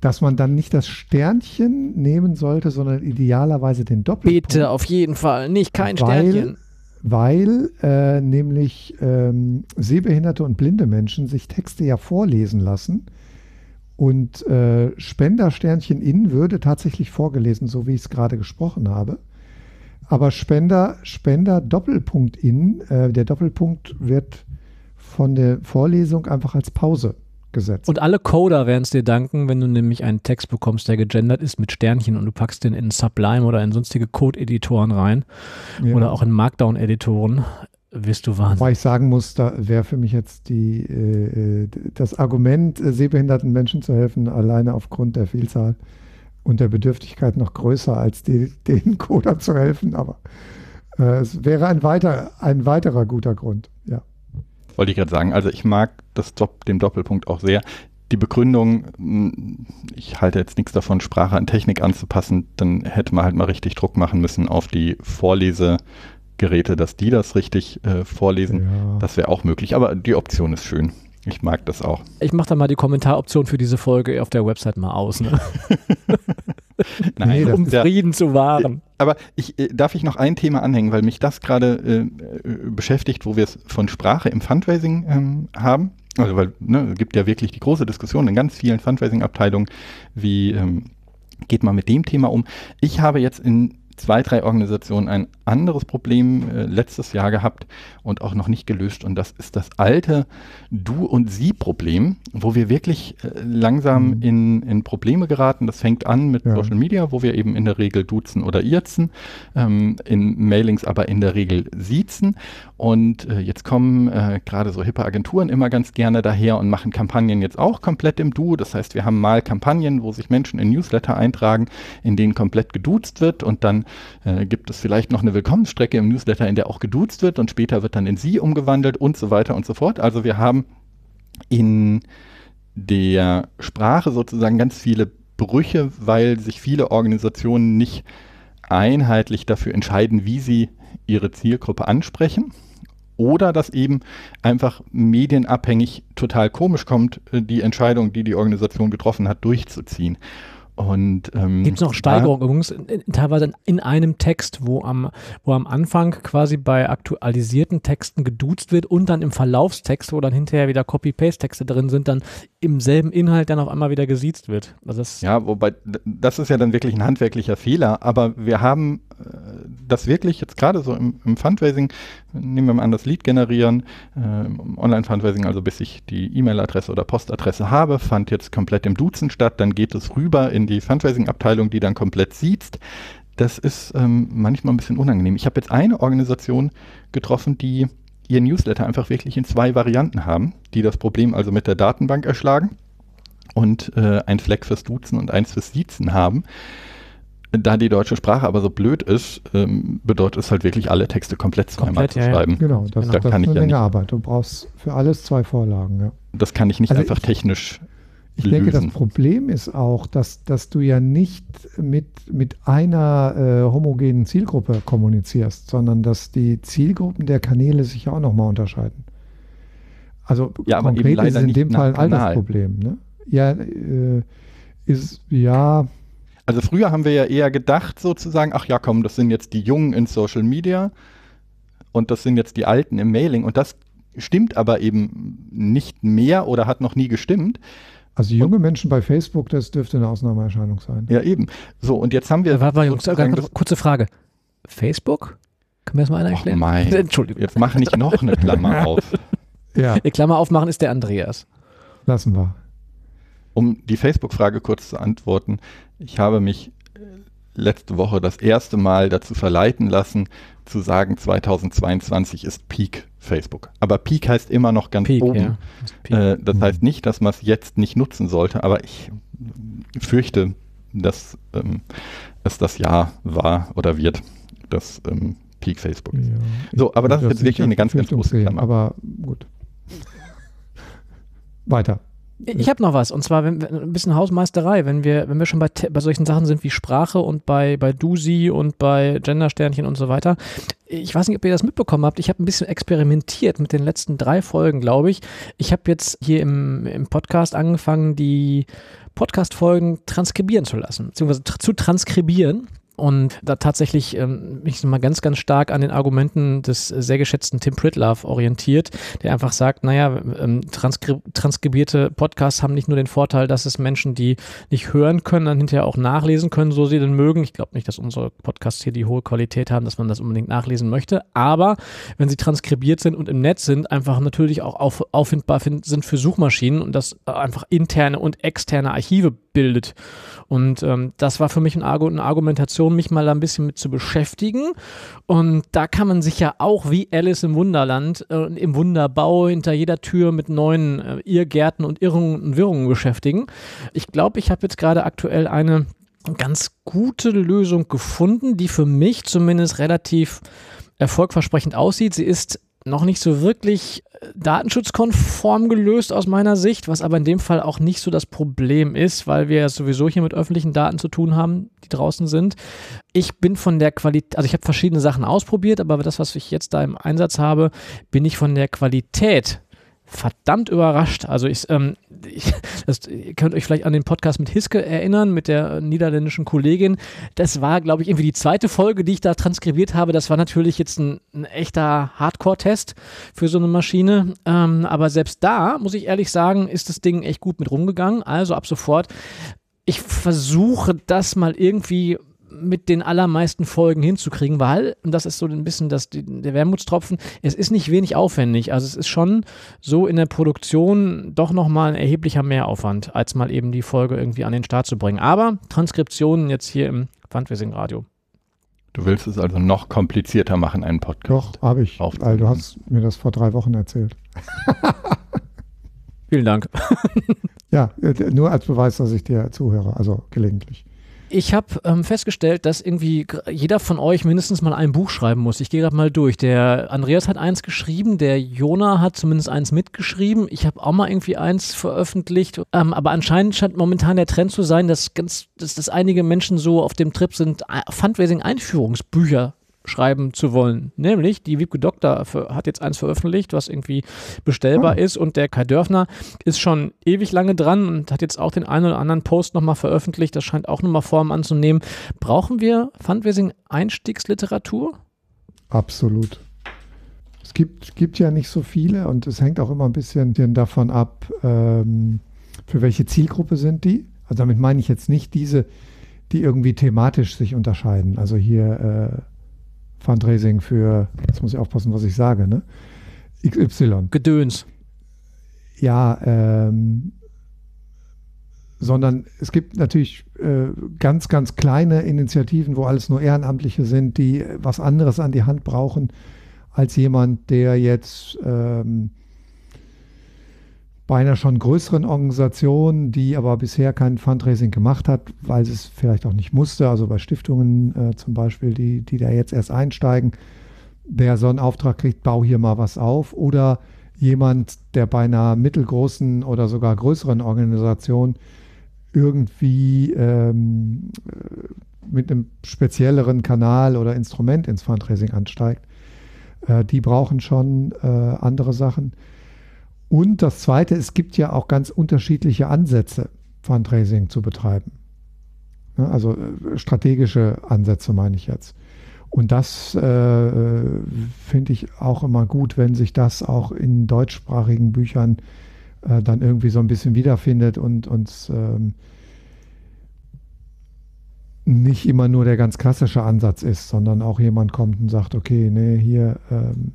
dass man dann nicht das Sternchen nehmen sollte, sondern idealerweise den Doppelpunkt.
Bitte, auf jeden Fall, nicht kein
weil,
Sternchen.
Weil äh, nämlich ähm, sehbehinderte und blinde Menschen sich Texte ja vorlesen lassen. Und äh, Spendersternchen in würde tatsächlich vorgelesen, so wie ich es gerade gesprochen habe. Aber Spender, Spender Doppelpunkt in, äh, der Doppelpunkt wird von der Vorlesung einfach als Pause gesetzt.
Und alle Coder werden es dir danken, wenn du nämlich einen Text bekommst, der gegendert ist mit Sternchen und du packst den in Sublime oder in sonstige Code-Editoren rein ja. oder auch in Markdown-Editoren, wirst du wahnsinnig.
Wobei ich sagen muss, da wäre für mich jetzt die, äh, äh das Argument, äh, sehbehinderten Menschen zu helfen, alleine aufgrund der Vielzahl und der Bedürftigkeit noch größer, als die, den Coder zu helfen. Aber äh, es wäre ein, weiter, ein weiterer guter Grund, ja.
Wollte ich gerade sagen. Also ich mag das Dopp den Doppelpunkt auch sehr. Die Begründung, hm, ich halte jetzt nichts davon, Sprache an Technik anzupassen, dann hätte man halt mal richtig Druck machen müssen auf die Vorlesegeräte, dass die das richtig äh, vorlesen. Ja. Das wäre auch möglich, aber die Option ist schön. Ich mag das auch.
Ich mache da mal die Kommentaroption für diese Folge auf der Website mal aus. Ne? Nein, um Frieden zu wahren.
Aber ich, äh, darf ich noch ein Thema anhängen, weil mich das gerade äh, äh beschäftigt, wo wir es von Sprache im Fundraising ähm, haben. Also weil ne, es gibt ja wirklich die große Diskussion in ganz vielen Fundraising-Abteilungen, wie ähm, geht man mit dem Thema um. Ich habe jetzt in zwei, drei Organisationen ein anderes Problem äh, letztes Jahr gehabt und auch noch nicht gelöst. Und das ist das alte Du- und Sie-Problem, wo wir wirklich äh, langsam mhm. in, in Probleme geraten. Das fängt an mit ja. Social Media, wo wir eben in der Regel duzen oder irzen, ähm, in Mailings aber in der Regel siezen. Und äh, jetzt kommen äh, gerade so hippe Agenturen immer ganz gerne daher und machen Kampagnen jetzt auch komplett im Du. Das heißt, wir haben mal Kampagnen, wo sich Menschen in Newsletter eintragen, in denen komplett geduzt wird und dann äh, gibt es vielleicht noch eine Willkommensstrecke im Newsletter, in der auch geduzt wird und später wird dann in Sie umgewandelt und so weiter und so fort. Also wir haben in der Sprache sozusagen ganz viele Brüche, weil sich viele Organisationen nicht einheitlich dafür entscheiden, wie sie ihre Zielgruppe ansprechen. Oder dass eben einfach medienabhängig total komisch kommt, äh, die Entscheidung, die die Organisation getroffen hat, durchzuziehen. Und ähm,
gibt es noch Steigerungen übrigens teilweise in einem Text, wo am, wo am Anfang quasi bei aktualisierten Texten geduzt wird und dann im Verlaufstext, wo dann hinterher wieder Copy-Paste-Texte drin sind, dann im selben Inhalt dann auf einmal wieder gesiezt wird.
Also ja, wobei das ist ja dann wirklich ein handwerklicher Fehler, aber wir haben das wirklich jetzt gerade so im, im, Fundraising, nehmen wir mal an, das Lead generieren, äh, Online-Fundraising, also bis ich die E-Mail-Adresse oder Postadresse habe, fand jetzt komplett im Duzen statt, dann geht es rüber in die Fundraising-Abteilung, die dann komplett sieht. Das ist ähm, manchmal ein bisschen unangenehm. Ich habe jetzt eine Organisation getroffen, die ihr Newsletter einfach wirklich in zwei Varianten haben, die das Problem also mit der Datenbank erschlagen und äh, ein Fleck fürs Duzen und eins fürs Siezen haben. Da die deutsche Sprache aber so blöd ist, ähm, bedeutet es halt wirklich, alle Texte komplett zweimal
Komplett,
zu
ja, ja.
schreiben.
Genau, das,
Da
das ist
kann ich
eine
ja
Menge
nicht-
Arbeit. Du brauchst für alles zwei Vorlagen. Ja.
Das kann ich nicht
Also
einfach
ich-
technisch
Ich denke, das
lösen.
Problem ist auch, dass, dass du ja nicht mit, mit einer äh, homogenen Zielgruppe kommunizierst, sondern dass die Zielgruppen der Kanäle sich ja auch nochmal unterscheiden. Also
Ja,
konkret ist es in dem Fall ein. Altersproblem. Ne? Ja, äh, ist, ja,
Also früher haben wir ja eher gedacht sozusagen, ach ja komm, das sind jetzt die Jungen in Social Media und das sind jetzt die Alten im Mailing und das stimmt aber eben nicht mehr oder hat noch nie gestimmt.
also junge Menschen bei Facebook, das dürfte eine Ausnahmeerscheinung sein.
Ja eben. So und jetzt haben wir
Warte mal, Jungs, kurze Frage. Facebook? Können wir das mal einer erklären?
mein.
Entschuldigung.
Jetzt mach nicht noch eine Klammer auf.
Ja,
Die Klammer aufmachen ist der Andreas.
lassen wir.
Um die Facebook-Frage kurz zu antworten, ich habe mich äh, letzte Woche das erste Mal dazu verleiten lassen, zu sagen, 2022 ist Peak Facebook. Aber Peak heißt immer noch ganz
Peak,
oben.
ja.
Äh, das
Mhm.
heißt nicht, dass man es jetzt nicht nutzen sollte, aber ich fürchte, dass ähm, es das Jahr war oder wird, das ähm, Peak Facebook ist.
Ja,
So, aber das ist jetzt wirklich eine ganz, ganz große Klammer.
Aber gut. Weiter.
Ich habe noch was, und zwar wenn, ein bisschen Hausmeisterei, wenn wir, wenn wir schon bei, bei solchen Sachen sind wie Sprache und bei, bei Dusi und bei Gendersternchen und so weiter. Ich weiß nicht, ob ihr das mitbekommen habt. Ich habe ein bisschen experimentiert mit den letzten drei Folgen, glaube ich. Ich habe jetzt hier im, im Podcast angefangen, die Podcast-Folgen transkribieren zu lassen, beziehungsweise zu transkribieren. Und da tatsächlich ähm, mich mal ganz, ganz stark an den Argumenten des sehr geschätzten Tim Pritlove orientiert, der einfach sagt, naja, ähm, transkri transkribierte Podcasts haben nicht nur den Vorteil, dass es Menschen, die nicht hören können, dann hinterher auch nachlesen können, so sie denn mögen. Ich glaube nicht, dass unsere Podcasts hier die hohe Qualität haben, dass man das unbedingt nachlesen möchte. Aber wenn sie transkribiert sind und im Netz sind, einfach natürlich auch auf, auffindbar fin- sind für Suchmaschinen und das äh, einfach interne und externe Archive bildet. Und ähm, das war für mich ein Argu eine Argumentation, mich mal da ein bisschen mit zu beschäftigen. Und da kann man sich ja auch wie Alice im Wunderland, äh, im Wunderbau hinter jeder Tür mit neuen äh, Irrgärten und Irrungen und Wirrungen beschäftigen. Ich glaube, ich habe jetzt gerade aktuell eine ganz gute Lösung gefunden, die für mich zumindest relativ erfolgversprechend aussieht. Sie ist noch nicht so wirklich äh, datenschutzkonform gelöst aus meiner Sicht, was aber in dem Fall auch nicht so das Problem ist, weil wir ja sowieso hier mit öffentlichen Daten zu tun haben, die draußen sind. Ich bin von der Qualität, also ich habe verschiedene Sachen ausprobiert, aber das, was ich jetzt da im Einsatz habe, bin ich von der Qualität verdammt überrascht. Also ich, ähm, ich das, ihr könnt euch vielleicht an den Podcast mit Hiske erinnern, mit der niederländischen Kollegin. Das war, glaube ich, irgendwie die zweite Folge, die ich da transkribiert habe. Das war natürlich jetzt ein, ein echter Hardcore-Test für so eine Maschine. Ähm, aber selbst da, muss ich ehrlich sagen, ist das Ding echt gut mit rumgegangen. Also ab sofort, ich versuche das mal irgendwie mit den allermeisten Folgen hinzukriegen, weil, und das ist so ein bisschen das, die, der Wermutstropfen, es ist nicht wenig aufwendig. Also es ist schon so in der Produktion doch nochmal ein erheblicher Mehraufwand, als mal eben die Folge irgendwie an den Start zu bringen. Aber Transkriptionen jetzt hier im Fundraising Radio.
Du willst es also noch komplizierter machen, einen Podcast.
Doch, habe ich. Weil du hast mir das vor drei Wochen erzählt.
Vielen Dank.
Ja, äh, nur als Beweis, dass ich dir zuhöre, also gelegentlich.
Ich habe ähm, festgestellt, dass irgendwie jeder von euch mindestens mal ein Buch schreiben muss. Ich gehe gerade mal durch. Der Andreas hat eins geschrieben, der Jona hat zumindest eins mitgeschrieben. Ich habe auch mal irgendwie eins veröffentlicht. Ähm, aber anscheinend scheint momentan der Trend zu sein, dass, ganz, dass, dass einige Menschen so auf dem Trip sind, Fundraising-Einführungsbücher schreiben zu wollen. Nämlich, die Wiebke Doktor hat jetzt eins veröffentlicht, was irgendwie bestellbar ist und der Kai Dörfner ist schon ewig lange dran und hat jetzt auch den einen oder anderen Post nochmal veröffentlicht. Das scheint auch nochmal Form anzunehmen. Brauchen wir Fundraising-Einstiegsliteratur?
Absolut. Es gibt, gibt ja nicht so viele und es hängt auch immer ein bisschen davon ab, ähm, für welche Zielgruppe sind die. Also damit meine ich jetzt nicht diese, die irgendwie thematisch sich unterscheiden. Also hier äh, Fundraising für, jetzt muss ich aufpassen, was ich sage, ne? XY.
Gedöns.
Ja, ähm, sondern es gibt natürlich äh, ganz, ganz kleine Initiativen, wo alles nur Ehrenamtliche sind, die was anderes an die Hand brauchen als jemand, der jetzt ähm, bei einer schon größeren Organisation, die aber bisher kein Fundraising gemacht hat, weil sie es vielleicht auch nicht musste, also bei Stiftungen äh, zum Beispiel, die, die da jetzt erst einsteigen, der so einen Auftrag kriegt, bau hier mal was auf. Oder jemand, der bei einer mittelgroßen oder sogar größeren Organisation irgendwie ähm, mit einem spezielleren Kanal oder Instrument ins Fundraising ansteigt. Äh, die brauchen schon äh, andere Sachen. Und das Zweite, es gibt ja auch ganz unterschiedliche Ansätze, Fundraising zu betreiben. Ja, also äh, strategische Ansätze meine ich jetzt. Und das äh, finde ich auch immer gut, wenn sich das auch in deutschsprachigen Büchern äh, dann irgendwie so ein bisschen wiederfindet und uns ähm, nicht immer nur der ganz klassische Ansatz ist, sondern auch jemand kommt und sagt, okay, nee, hier ähm,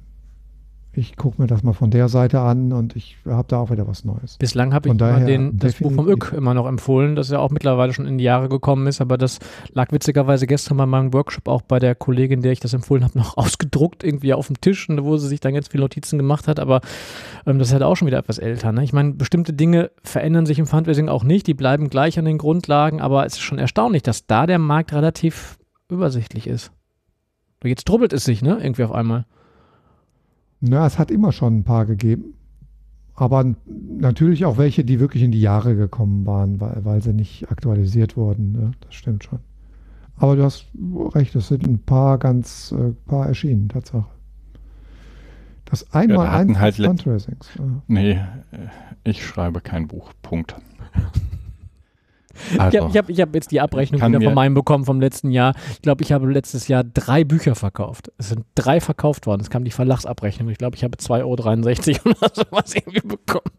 ich gucke mir das mal von der Seite an und ich habe da auch wieder was Neues.
Bislang habe ich daher, den, das Buch vom Ück immer noch empfohlen, das ja auch mittlerweile schon in die Jahre gekommen ist, aber das lag witzigerweise gestern bei meinem Workshop auch bei der Kollegin, der ich das empfohlen habe, noch ausgedruckt irgendwie auf dem Tisch, wo sie sich dann ganz viele Notizen gemacht hat, aber ähm, das ist halt auch schon wieder etwas älter. Ne? Ich meine, bestimmte Dinge verändern sich im Fundraising auch nicht, die bleiben gleich an den Grundlagen, aber es ist schon erstaunlich, dass da der Markt relativ übersichtlich ist. Jetzt drubbelt es sich, ne? Irgendwie auf einmal.
Na, es hat immer schon ein paar gegeben. Aber natürlich auch welche, die wirklich in die Jahre gekommen waren, weil, weil sie nicht aktualisiert wurden. Ne? Das stimmt schon. Aber du hast recht, es sind ein paar ganz äh, paar erschienen, Tatsache. Das einmal ja, eins
halt Fundraisings. Ja. Nee, äh, ich schreibe kein Buch. Punkt.
Also, ich habe hab, hab jetzt die Abrechnung wieder von meinem bekommen vom letzten Jahr. Ich glaube, ich habe letztes Jahr drei Bücher verkauft. Es sind drei verkauft worden. Es kam die Verlagsabrechnung. Ich glaube, ich habe 2,63 Euro oder sowas irgendwie bekommen.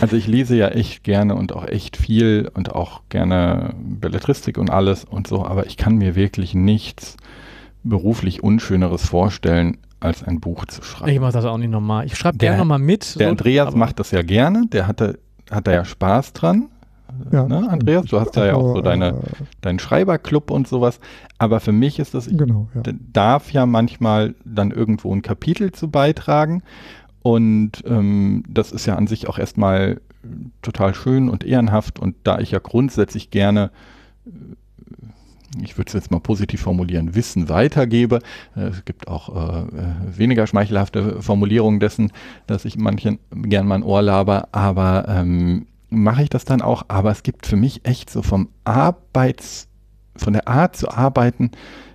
Also ich lese ja echt gerne und auch echt viel und auch gerne Belletristik und alles und so, aber ich kann mir wirklich nichts beruflich Unschöneres vorstellen, als ein Buch zu schreiben.
Ich mache das auch nicht nochmal. Ich schreibe gerne nochmal mit.
Der so, Andreas macht das ja gerne, der hatte, hat da ja Spaß dran. Ja. Ne, Andreas, du hast ja, ja auch so deine, äh, deinen Schreiberclub und sowas. Aber für mich ist das, ich genau, ja. darf ja manchmal dann irgendwo ein Kapitel zu beitragen. Und ähm, das ist ja an sich auch erstmal total schön und ehrenhaft. Und da ich ja grundsätzlich gerne äh, ich würde es jetzt mal positiv formulieren, Wissen weitergebe. Äh, es gibt auch äh, weniger schmeichelhafte Formulierungen dessen, dass ich manchen gern mein Ohr laber, aber ähm, mache ich das dann auch, aber es gibt für mich echt so vom Arbeits, von der Art zu arbeiten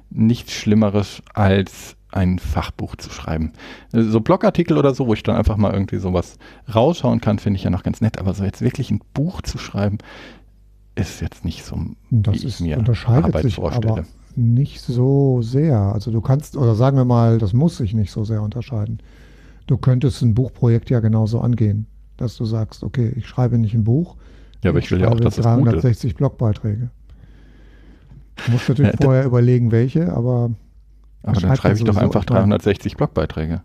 nichts Schlimmeres als ein Fachbuch zu schreiben. So Blogartikel oder so, wo ich dann einfach mal irgendwie sowas rausschauen kann, finde ich ja noch ganz nett, aber so jetzt wirklich ein Buch zu schreiben, ist jetzt nicht so,
das wie ist, ich mir unterscheidet Arbeit sich vorstelle. Aber nicht so sehr. Also du kannst, oder sagen wir mal, das muss sich nicht so sehr unterscheiden. Du könntest ein Buchprojekt ja genauso angehen dass du sagst, okay, ich schreibe nicht ein Buch.
Ja, aber ich, ich will ja auch, dass
360 das Blogbeiträge. Du musst natürlich ja, vorher überlegen, welche, aber.
Aber dann schreibe ich doch einfach 360 Blogbeiträge.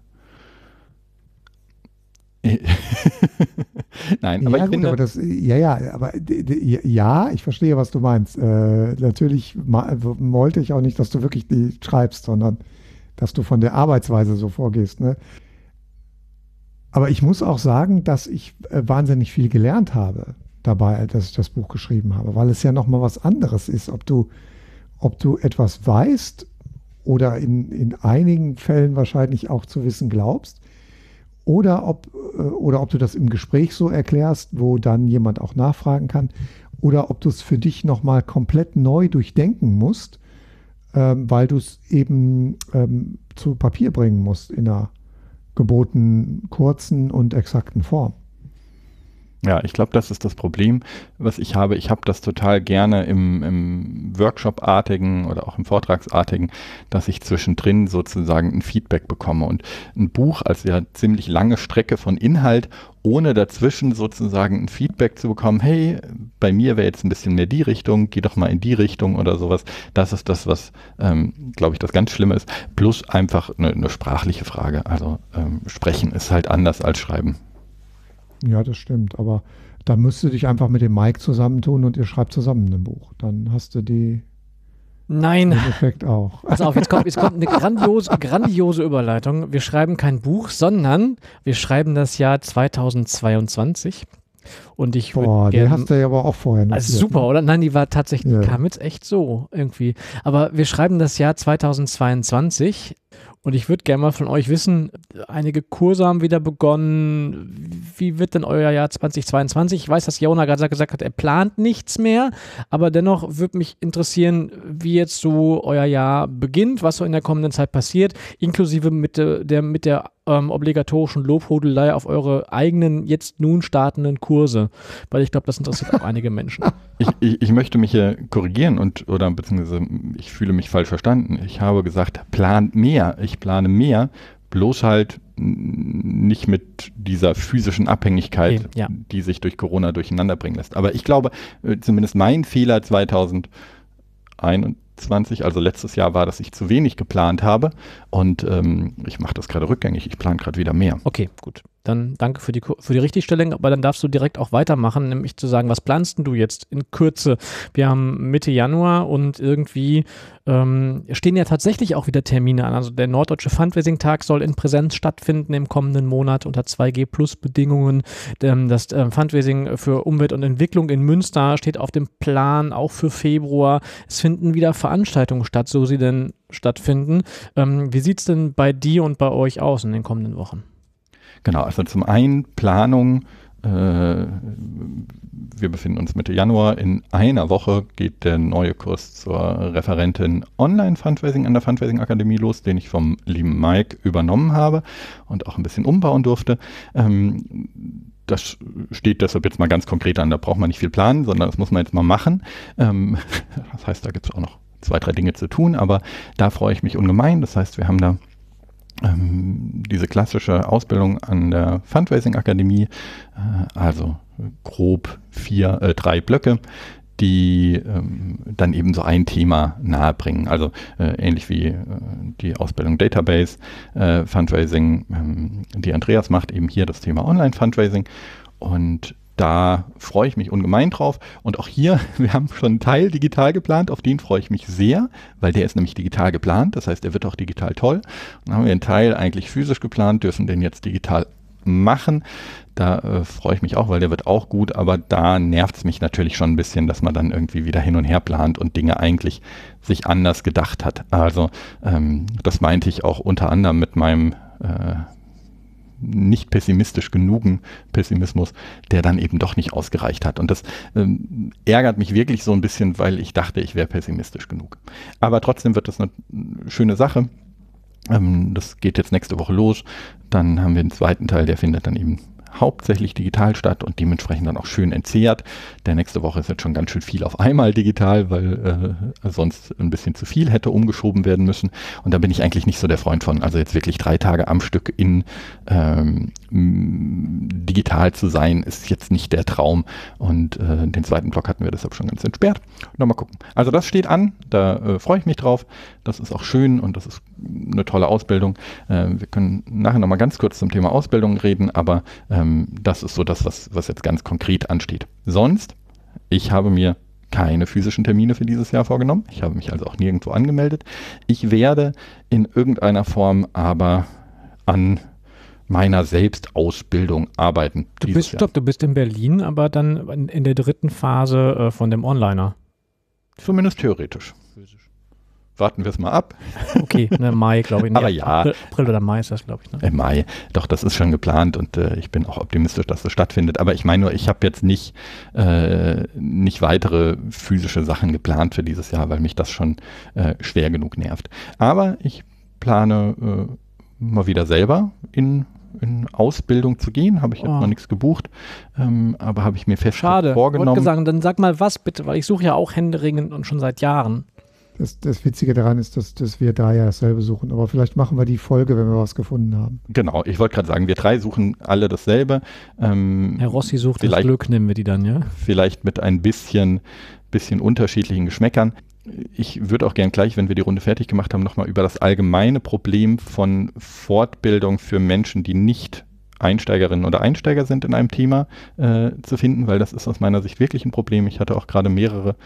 Nein, aber ja, ich gut, finde. Aber das, ja, ja, aber ja, ich verstehe, was du meinst. Äh, natürlich wollte ich auch nicht, dass du wirklich die schreibst, sondern dass du von der Arbeitsweise so vorgehst. Ne? Aber ich muss auch sagen, dass ich äh, wahnsinnig viel gelernt habe dabei, dass ich das Buch geschrieben habe, weil es ja nochmal was anderes ist, ob du, ob du etwas weißt oder in, in einigen Fällen wahrscheinlich auch zu wissen glaubst, oder ob, äh, oder ob du das im Gespräch so erklärst, wo dann jemand auch nachfragen kann, oder ob du es für dich nochmal komplett neu durchdenken musst, ähm, weil du es eben ähm, zu Papier bringen musst in einer geboten kurzen und exakten Form.
Ja, ich glaube, das ist das Problem, was ich habe. Ich habe das total gerne im, im Workshop-artigen oder auch im Vortragsartigen, dass ich zwischendrin sozusagen ein Feedback bekomme. Und ein Buch als ja ziemlich lange Strecke von Inhalt, ohne dazwischen sozusagen ein Feedback zu bekommen, hey, bei mir wäre jetzt ein bisschen mehr die Richtung, geh doch mal in die Richtung oder sowas. Das ist das, was, ähm, glaube ich, das ganz Schlimme ist. Plus einfach eine, eine sprachliche Frage. Also ähm, sprechen ist halt anders als schreiben.
Ja, das stimmt. Aber da müsst du dich einfach mit dem Mike zusammentun und ihr schreibt zusammen ein Buch. Dann hast du die.
Nein.
Im Effekt auch.
Pass auf, jetzt kommt, jetzt kommt eine grandiose, grandiose Überleitung. Wir schreiben kein Buch, sondern wir schreiben das Jahr 2022. Und ich
Boah, die hast du ja aber auch vorher
noch. Also super, oder? Nein, die war tatsächlich, ja. kam jetzt echt so irgendwie. Aber wir schreiben das Jahr 2022 und ich würde gerne mal von euch wissen, einige Kurse haben wieder begonnen. Wie wird denn euer Jahr 2022? Ich weiß, dass Jona gerade gesagt hat, er plant nichts mehr, aber dennoch würde mich interessieren, wie jetzt so euer Jahr beginnt, was so in der kommenden Zeit passiert, inklusive mit der, mit der ähm, obligatorischen Lobhudelei auf eure eigenen, jetzt nun startenden Kurse, weil ich glaube, das interessiert auch einige Menschen.
Ich, ich, ich, möchte mich hier korrigieren und oder beziehungsweise ich fühle mich falsch verstanden. Ich habe gesagt, plant mehr. Ich plane mehr, bloß halt nicht mit dieser physischen Abhängigkeit, okay, ja. die sich durch Corona durcheinander bringen lässt. Aber ich glaube, äh, zumindest mein Fehler 2021, also letztes Jahr war, dass ich zu wenig geplant habe und ähm, ich mache das gerade rückgängig. Ich plane gerade wieder mehr.
Okay, gut. Dann danke für die, für die Richtigstellung, aber dann darfst du direkt auch weitermachen, nämlich zu sagen, was planst du jetzt in Kürze? Wir haben Mitte Januar und irgendwie ähm, stehen ja tatsächlich auch wieder Termine an. Also der Norddeutsche Fundraising-Tag soll in Präsenz stattfinden im kommenden Monat unter 2G-Plus-Bedingungen. Ähm, das ähm, Fundraising für Umwelt und Entwicklung in Münster steht auf dem Plan, auch für Februar. Es finden wieder Veranstaltungen statt, so sie denn stattfinden. Ähm, wie sieht es denn bei dir und bei euch aus in den kommenden Wochen?
Genau, also zum einen Planung. Äh, wir befinden uns Mitte Januar. In einer Woche geht der neue Kurs zur Referentin Online-Fundraising an der Fundraising Akademie los, den ich vom lieben Mike übernommen habe und auch ein bisschen umbauen durfte. Ähm, das steht deshalb jetzt mal ganz konkret an. Da braucht man nicht viel planen, sondern das muss man jetzt mal machen. Ähm, das heißt, da gibt es auch noch zwei, drei Dinge zu tun, aber da freue ich mich ungemein. Das heißt, wir haben da ähm, diese klassische Ausbildung an der Fundraising Akademie, äh, also grob vier, äh, drei Blöcke, die ähm, dann eben so ein Thema nahebringen. Also äh, ähnlich wie äh, die Ausbildung Database, äh, Fundraising, ähm, die Andreas macht, eben hier das Thema Online-Fundraising. Und da freue ich mich ungemein drauf. Und auch hier, wir haben schon einen Teil digital geplant, auf den freue ich mich sehr, weil der ist nämlich digital geplant. Das heißt, der wird auch digital toll. Dann haben wir einen Teil eigentlich physisch geplant, dürfen den jetzt digital machen. Da äh, freue ich mich auch, weil der wird auch gut, aber da nervt es mich natürlich schon ein bisschen, dass man dann irgendwie wieder hin und her plant und Dinge eigentlich sich anders gedacht hat. Also ähm, das meinte ich auch unter anderem mit meinem äh, nicht pessimistisch genugen Pessimismus, der dann eben doch nicht ausgereicht hat. Und das ähm, ärgert mich wirklich so ein bisschen, weil ich dachte, ich wäre pessimistisch genug. Aber trotzdem wird das eine schöne Sache. Ähm, das geht jetzt nächste Woche los. Dann haben wir den zweiten Teil, der findet dann eben hauptsächlich digital statt und dementsprechend dann auch schön entzehrt. Der nächste Woche ist jetzt schon ganz schön viel auf einmal digital, weil äh, sonst ein bisschen zu viel hätte umgeschoben werden müssen. Und da bin ich eigentlich nicht so der Freund von. Also jetzt wirklich drei Tage am Stück in ähm, digital zu sein, ist jetzt nicht der Traum. Und äh, den zweiten Block hatten wir deshalb schon ganz entsperrt. Nochmal gucken. Also das steht an, da äh, freue ich mich drauf. Das ist auch schön und das ist eine tolle Ausbildung. Äh, wir können nachher nochmal ganz kurz zum Thema Ausbildung reden, aber ähm, das ist so das, was, was jetzt ganz konkret ansteht. Sonst, ich habe mir keine physischen Termine für dieses Jahr vorgenommen. Ich habe mich also auch nirgendwo angemeldet. Ich werde in irgendeiner Form aber an meiner Selbstausbildung arbeiten.
Du bist, stopp, du bist in Berlin, aber dann in, der dritten Phase äh, von dem Onliner.
Zumindest theoretisch. Warten wir es mal ab.
Okay, ne, Mai, glaube ich.
Nee, Aber ja.
April, oder Mai ist das, glaube ich.
Ne? Äh, Mai, doch, das ist schon geplant und äh, ich bin auch optimistisch, dass das stattfindet. Aber ich meine nur, ich habe jetzt nicht, äh, nicht weitere physische Sachen geplant für dieses Jahr, weil mich das schon äh, schwer genug nervt. Aber ich plane äh, mal wieder selber in in Ausbildung zu gehen. Habe ich jetzt oh. noch nichts gebucht, ähm, aber habe ich mir fest
Schade.
vorgenommen.
Schade, dann sag mal was bitte, weil ich suche ja auch händeringend und schon seit Jahren.
Das, das Witzige daran ist, dass, dass wir da ja dasselbe suchen. Aber vielleicht machen wir die Folge, wenn wir was gefunden haben.
Genau, ich wollte gerade sagen, wir drei suchen alle dasselbe.
Ähm, Herr Rossi sucht das Glück, nehmen wir die dann, ja?
Vielleicht mit ein bisschen, bisschen unterschiedlichen Geschmäckern. Ich würde auch gern gleich, wenn wir die Runde fertig gemacht haben, nochmal über das allgemeine Problem von Fortbildung für Menschen, die nicht Einsteigerinnen oder Einsteiger sind in einem Thema äh, zu finden, weil das ist aus meiner Sicht wirklich ein Problem. Ich hatte auch gerade mehrere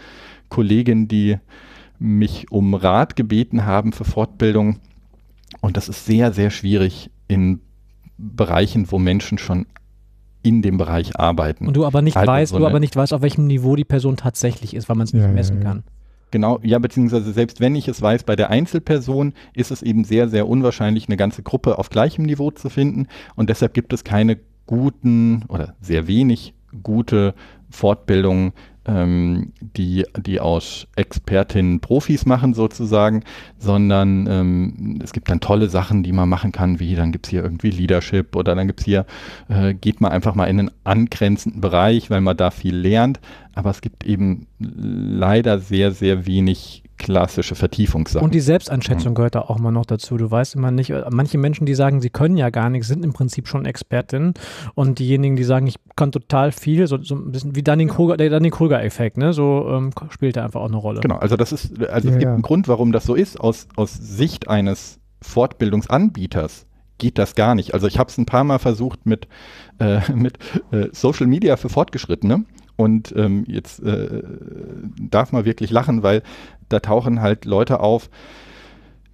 Kolleginnen, die mich um Rat gebeten haben für Fortbildung. Und das ist sehr, sehr schwierig in Bereichen, wo Menschen schon in dem Bereich arbeiten.
Und du aber nicht also weißt, so du aber nicht weißt, auf welchem Niveau die Person tatsächlich ist, weil man es nicht ja, messen kann.
Genau, ja, beziehungsweise selbst wenn ich es weiß, bei der Einzelperson ist es eben sehr, sehr unwahrscheinlich, eine ganze Gruppe auf gleichem Niveau zu finden. Und deshalb gibt es keine guten oder sehr wenig gute Fortbildungen ähm, die, die aus Expertinnen Profis machen sozusagen, sondern ähm, es gibt dann tolle Sachen, die man machen kann, wie dann gibt es hier irgendwie Leadership oder dann gibt es hier, äh, geht man einfach mal in einen angrenzenden Bereich, weil man da viel lernt. Aber es gibt eben leider sehr, sehr wenig klassische Vertiefungssachen.
Und die Selbsteinschätzung gehört da auch mal noch dazu. Du weißt immer nicht, manche Menschen, die sagen, sie können ja gar nichts, sind im Prinzip schon Expertinnen. Und diejenigen, die sagen, ich kann total viel, so, so ein bisschen wie Dunning-Kruger, der Dunning-Kruger-Effekt, ne? so ähm, spielt er einfach auch eine Rolle.
Genau, also das ist, also ja, es gibt ja. einen Grund, warum das so ist. Aus, aus Sicht eines Fortbildungsanbieters geht das gar nicht. Also ich habe es ein paar Mal versucht mit, äh, mit äh, Social Media für Fortgeschrittene. Und ähm, jetzt äh, darf man wirklich lachen, weil da tauchen halt Leute auf,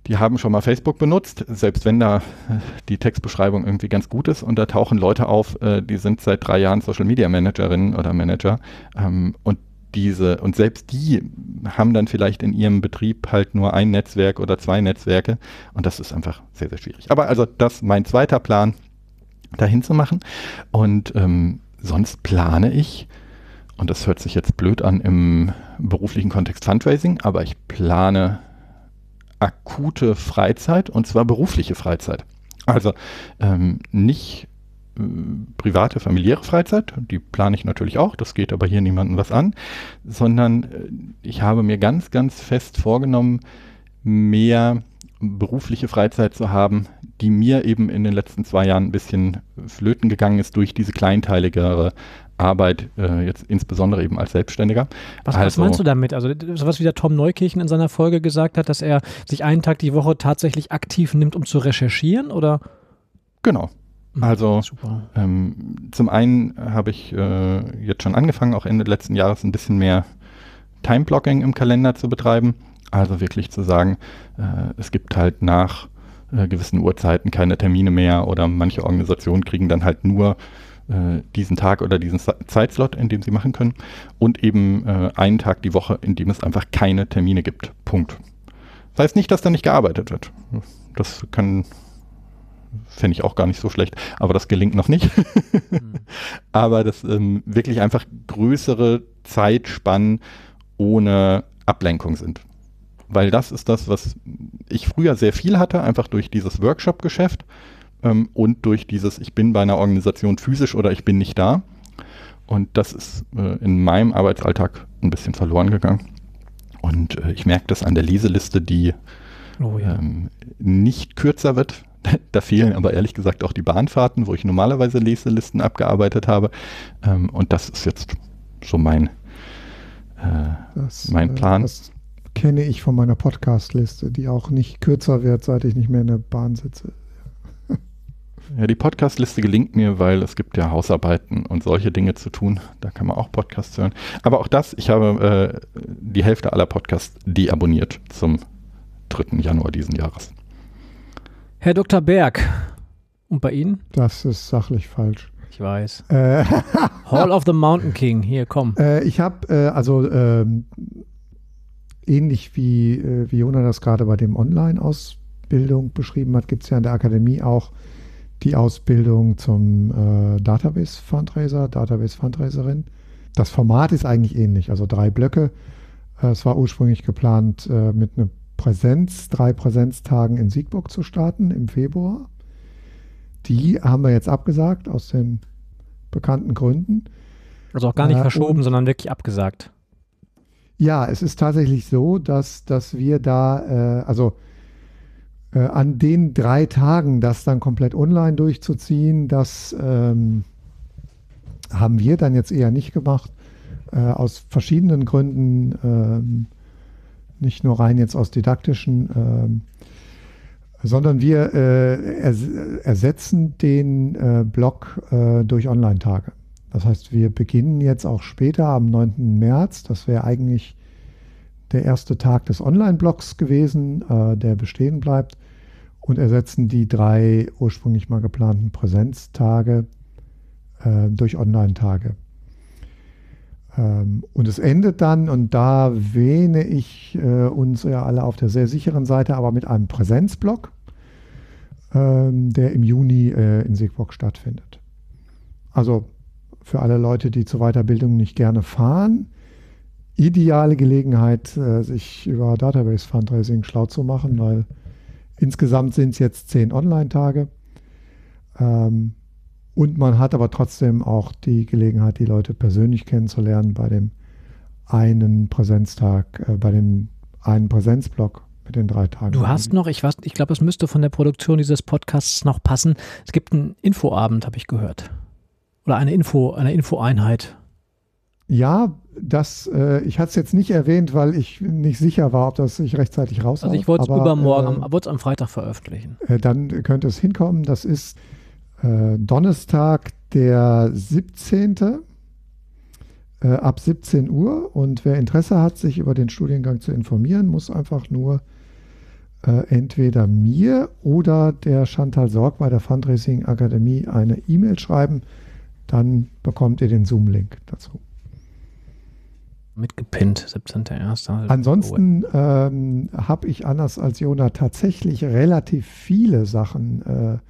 die haben schon mal Facebook benutzt, selbst wenn da äh, die Textbeschreibung irgendwie ganz gut ist. Und da tauchen Leute auf, äh, die sind seit drei Jahren Social Media Managerinnen oder Manager. Ähm, und diese, und selbst die haben dann vielleicht in ihrem Betrieb halt nur ein Netzwerk oder zwei Netzwerke. Und das ist einfach sehr, sehr schwierig. Aber also das ist mein zweiter Plan, dahin zu machen. Und ähm, sonst plane ich, und das hört sich jetzt blöd an im beruflichen Kontext Fundraising, aber ich plane akute Freizeit und zwar berufliche Freizeit. Also ähm, nicht äh, private, familiäre Freizeit, die plane ich natürlich auch, das geht aber hier niemandem was an, sondern äh, ich habe mir ganz, ganz fest vorgenommen, mehr berufliche Freizeit zu haben, die mir eben in den letzten zwei Jahren ein bisschen flöten gegangen ist durch diese kleinteiligere Arbeit, äh, jetzt insbesondere eben als Selbstständiger.
Was, also, was, meinst du damit? Also sowas wie der Tom Neukirchen in seiner Folge gesagt hat, dass er sich einen Tag die Woche tatsächlich aktiv nimmt, um zu recherchieren, oder?
Genau. Hm, also ähm, zum einen habe ich äh, jetzt schon angefangen, auch Ende letzten Jahres ein bisschen mehr Time-Blocking im Kalender zu betreiben. Also wirklich zu sagen, äh, es gibt halt nach äh, gewissen Uhrzeiten keine Termine mehr oder manche Organisationen kriegen dann halt nur diesen Tag oder diesen Zeitslot, in dem sie machen können und eben äh, einen Tag die Woche, in dem es einfach keine Termine gibt. Punkt. Das heißt nicht, dass da nicht gearbeitet wird. Das kann fände ich auch gar nicht so schlecht, aber das gelingt noch nicht. mhm. Aber das ähm, wirklich einfach größere Zeitspannen ohne Ablenkung sind. Weil das ist das, was ich früher sehr viel hatte, einfach durch dieses Workshop-Geschäft ähm, und durch dieses, ich bin bei einer Organisation physisch oder ich bin nicht da. Und das ist äh, in meinem Arbeitsalltag ein bisschen verloren gegangen. Und äh, ich merke das an der Leseliste, die oh, ja. ähm, nicht kürzer wird. da fehlen aber ehrlich gesagt auch die Bahnfahrten, wo ich normalerweise Leselisten abgearbeitet habe. Ähm, und das ist jetzt so mein, äh, das, mein äh, Plan. Das
kenne ich von meiner Podcast-Liste, die auch nicht kürzer wird, seit ich nicht mehr in der Bahn sitze.
Ja, die Podcast-Liste gelingt mir, weil es gibt ja Hausarbeiten und solche Dinge zu tun. Da kann man auch Podcasts hören. Aber auch das, ich habe äh, die Hälfte aller Podcasts deabonniert zum 3. Januar diesen Jahres.
Herr Dr. Berg, und bei Ihnen?
Das ist sachlich falsch.
Ich weiß. Äh, Hall of the Mountain King, hier, komm.
Äh, ich habe, äh, also ähm, ähnlich wie, äh, wie Jona das gerade bei dem Online-Ausbildung beschrieben hat, gibt es ja in der Akademie auch die Ausbildung zum äh, Database Fundraiser, Database Fundraiserin. Das Format ist eigentlich ähnlich, also drei Blöcke. Äh, es war ursprünglich geplant, äh, mit einer Präsenz, drei Präsenztagen in Siegburg zu starten im Februar. Die haben wir jetzt abgesagt aus den bekannten Gründen.
Also auch gar nicht äh, verschoben, sondern wirklich abgesagt.
Ja, es ist tatsächlich so, dass, dass wir da, äh, also äh, an den drei Tagen das dann komplett online durchzuziehen, das ähm, haben wir dann jetzt eher nicht gemacht, äh, aus verschiedenen Gründen, ähm, nicht nur rein jetzt aus didaktischen, ähm, sondern wir äh, ers ersetzen den äh, Blog äh, durch Online-Tage. Das heißt, wir beginnen jetzt auch später am 9. März, das wäre eigentlich der erste Tag des Online-Blogs gewesen, äh, der bestehen bleibt und ersetzen die drei ursprünglich mal geplanten Präsenztage äh, durch Online-Tage. Ähm, und es endet dann, und da wähne ich äh, uns ja alle auf der sehr sicheren Seite, aber mit einem Präsenzblock, ähm, der im Juni äh, in Siegburg stattfindet. Also für alle Leute, die zur Weiterbildung nicht gerne fahren, ideale Gelegenheit, äh, sich über Database Fundraising schlau zu machen, weil insgesamt sind es jetzt zehn Online-Tage. Ähm, und man hat aber trotzdem auch die Gelegenheit, die Leute persönlich kennenzulernen bei dem einen Präsenztag, äh, bei dem einen Präsenzblock mit den drei Tagen.
Du hast noch, ich weiß, ich glaube, es müsste von der Produktion dieses Podcasts noch passen. Es gibt einen Infoabend, habe ich gehört. Oder eine Info, eine Infoeinheit.
Ja, das, äh, ich hatte es jetzt nicht erwähnt, weil ich nicht sicher war, ob das sich rechtzeitig raushaut.
Also ich wollte es übermorgen, äh, wollte es am Freitag veröffentlichen.
Äh, dann könnte es hinkommen. Das ist äh, Donnerstag, der 17. Äh, ab 17 Uhr. Und wer Interesse hat, sich über den Studiengang zu informieren, muss einfach nur äh, entweder mir oder der Chantal Sorg bei der Fundraising Akademie eine E-Mail schreiben. Dann bekommt ihr den Zoom-Link dazu.
Mitgepinnt, 17.01.
Ansonsten ähm, habe ich anders als Jona tatsächlich relativ viele Sachen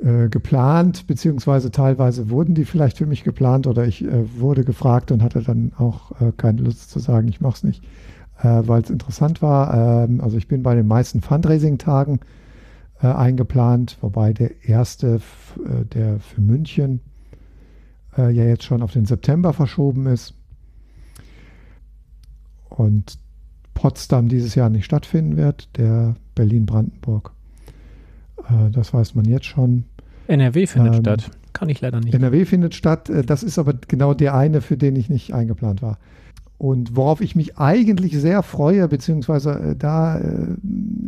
äh, äh, geplant, beziehungsweise teilweise wurden die vielleicht für mich geplant oder ich äh, wurde gefragt und hatte dann auch äh, keine Lust zu sagen, ich mache es nicht, äh, weil es interessant war. Ähm, also ich bin bei den meisten Fundraising-Tagen äh, eingeplant, wobei der erste, der für München ja jetzt schon auf den September verschoben ist und Potsdam dieses Jahr nicht stattfinden wird, der Berlin-Brandenburg. Das weiß man jetzt schon.
NRW findet ähm, statt. Kann ich leider nicht.
NRW findet statt. Äh, das ist aber genau der eine, für den ich nicht eingeplant war. Und worauf ich mich eigentlich sehr freue, beziehungsweise äh, da äh,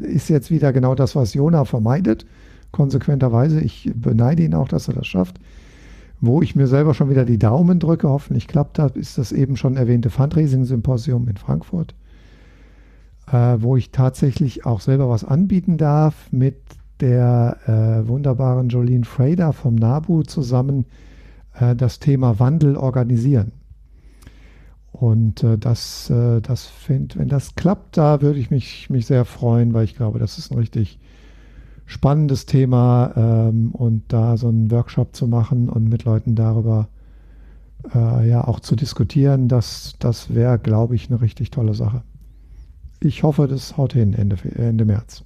ist jetzt wieder genau das, was Jona vermeidet, konsequenterweise. Ich beneide ihn auch, dass er das schafft. Wo ich mir selber schon wieder die Daumen drücke, hoffentlich klappt das, ist das eben schon erwähnte Fundraising-Symposium in Frankfurt, äh, wo ich tatsächlich auch selber was anbieten darf mit der äh, wunderbaren Jolene Frader vom NABU zusammen äh, das Thema Wandel organisieren. Und äh, das, äh, das find, wenn das klappt, da würde ich mich, mich sehr freuen, weil ich glaube, das ist ein richtig spannendes Thema ähm, und da so einen Workshop zu machen und mit Leuten darüber äh, ja auch zu diskutieren, das, das wäre, glaube ich, eine richtig tolle Sache. Ich hoffe, das haut hin Ende, Ende März.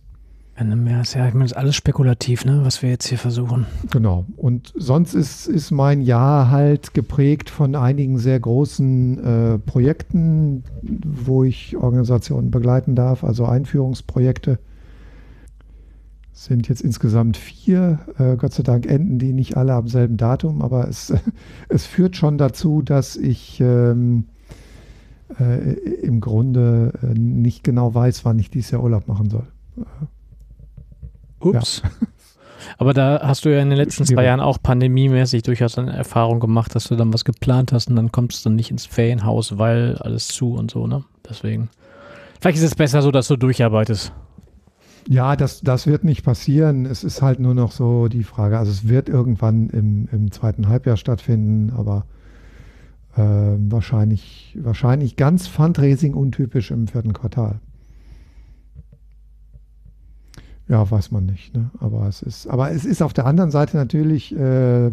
Ende März, ja, ich meine, das ist alles spekulativ, ne, was wir jetzt hier versuchen.
Genau. Und sonst ist, ist mein Jahr halt geprägt von einigen sehr großen äh, Projekten, wo ich Organisationen begleiten darf, also Einführungsprojekte. Sind jetzt insgesamt vier. Äh, Gott sei Dank enden die nicht alle am selben Datum, aber es, es führt schon dazu, dass ich ähm, äh, im Grunde äh, nicht genau weiß, wann ich dieses Jahr Urlaub machen soll.
Ups. Ja. Aber da hast du ja in den letzten zwei Jahren auch pandemiemäßig durchaus eine Erfahrung gemacht, dass du dann was geplant hast und dann kommst du nicht ins Ferienhaus, weil alles zu und so, ne? Deswegen. Vielleicht ist es besser so, dass du durcharbeitest.
Ja, das, das wird nicht passieren. Es ist halt nur noch so die Frage. Also es wird irgendwann im, im zweiten Halbjahr stattfinden, aber äh, wahrscheinlich, wahrscheinlich ganz Fundraising untypisch im vierten Quartal. Ja, weiß man nicht. Ne? Aber es ist, aber es ist auf der anderen Seite natürlich äh, äh,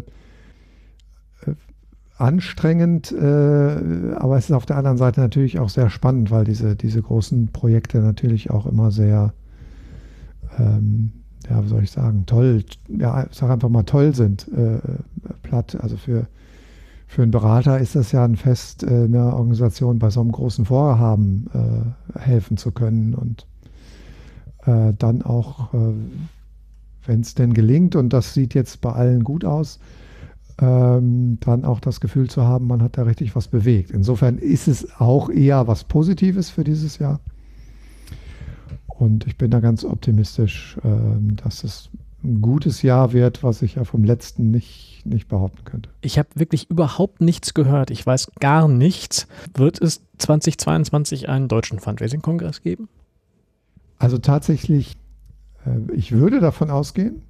anstrengend, äh, aber es ist auf der anderen Seite natürlich auch sehr spannend, weil diese, diese großen Projekte natürlich auch immer sehr, ähm, ja, wie soll ich sagen, toll, ja, sag einfach mal toll sind, äh, platt. Also für, für einen Berater ist das ja ein Fest, äh, einer Organisation bei so einem großen Vorhaben äh, helfen zu können und äh, dann auch, äh, wenn es denn gelingt, und das sieht jetzt bei allen gut aus, ähm, dann auch das Gefühl zu haben, man hat da richtig was bewegt. Insofern ist es auch eher was Positives für dieses Jahr. Und ich bin da ganz optimistisch, äh, dass es ein gutes Jahr wird, was ich ja vom letzten nicht, nicht behaupten könnte.
Ich habe wirklich überhaupt nichts gehört. Ich weiß gar nichts. Wird es 2022 einen deutschen Fundraising-Kongress geben?
Also tatsächlich, äh, ich würde davon ausgehen,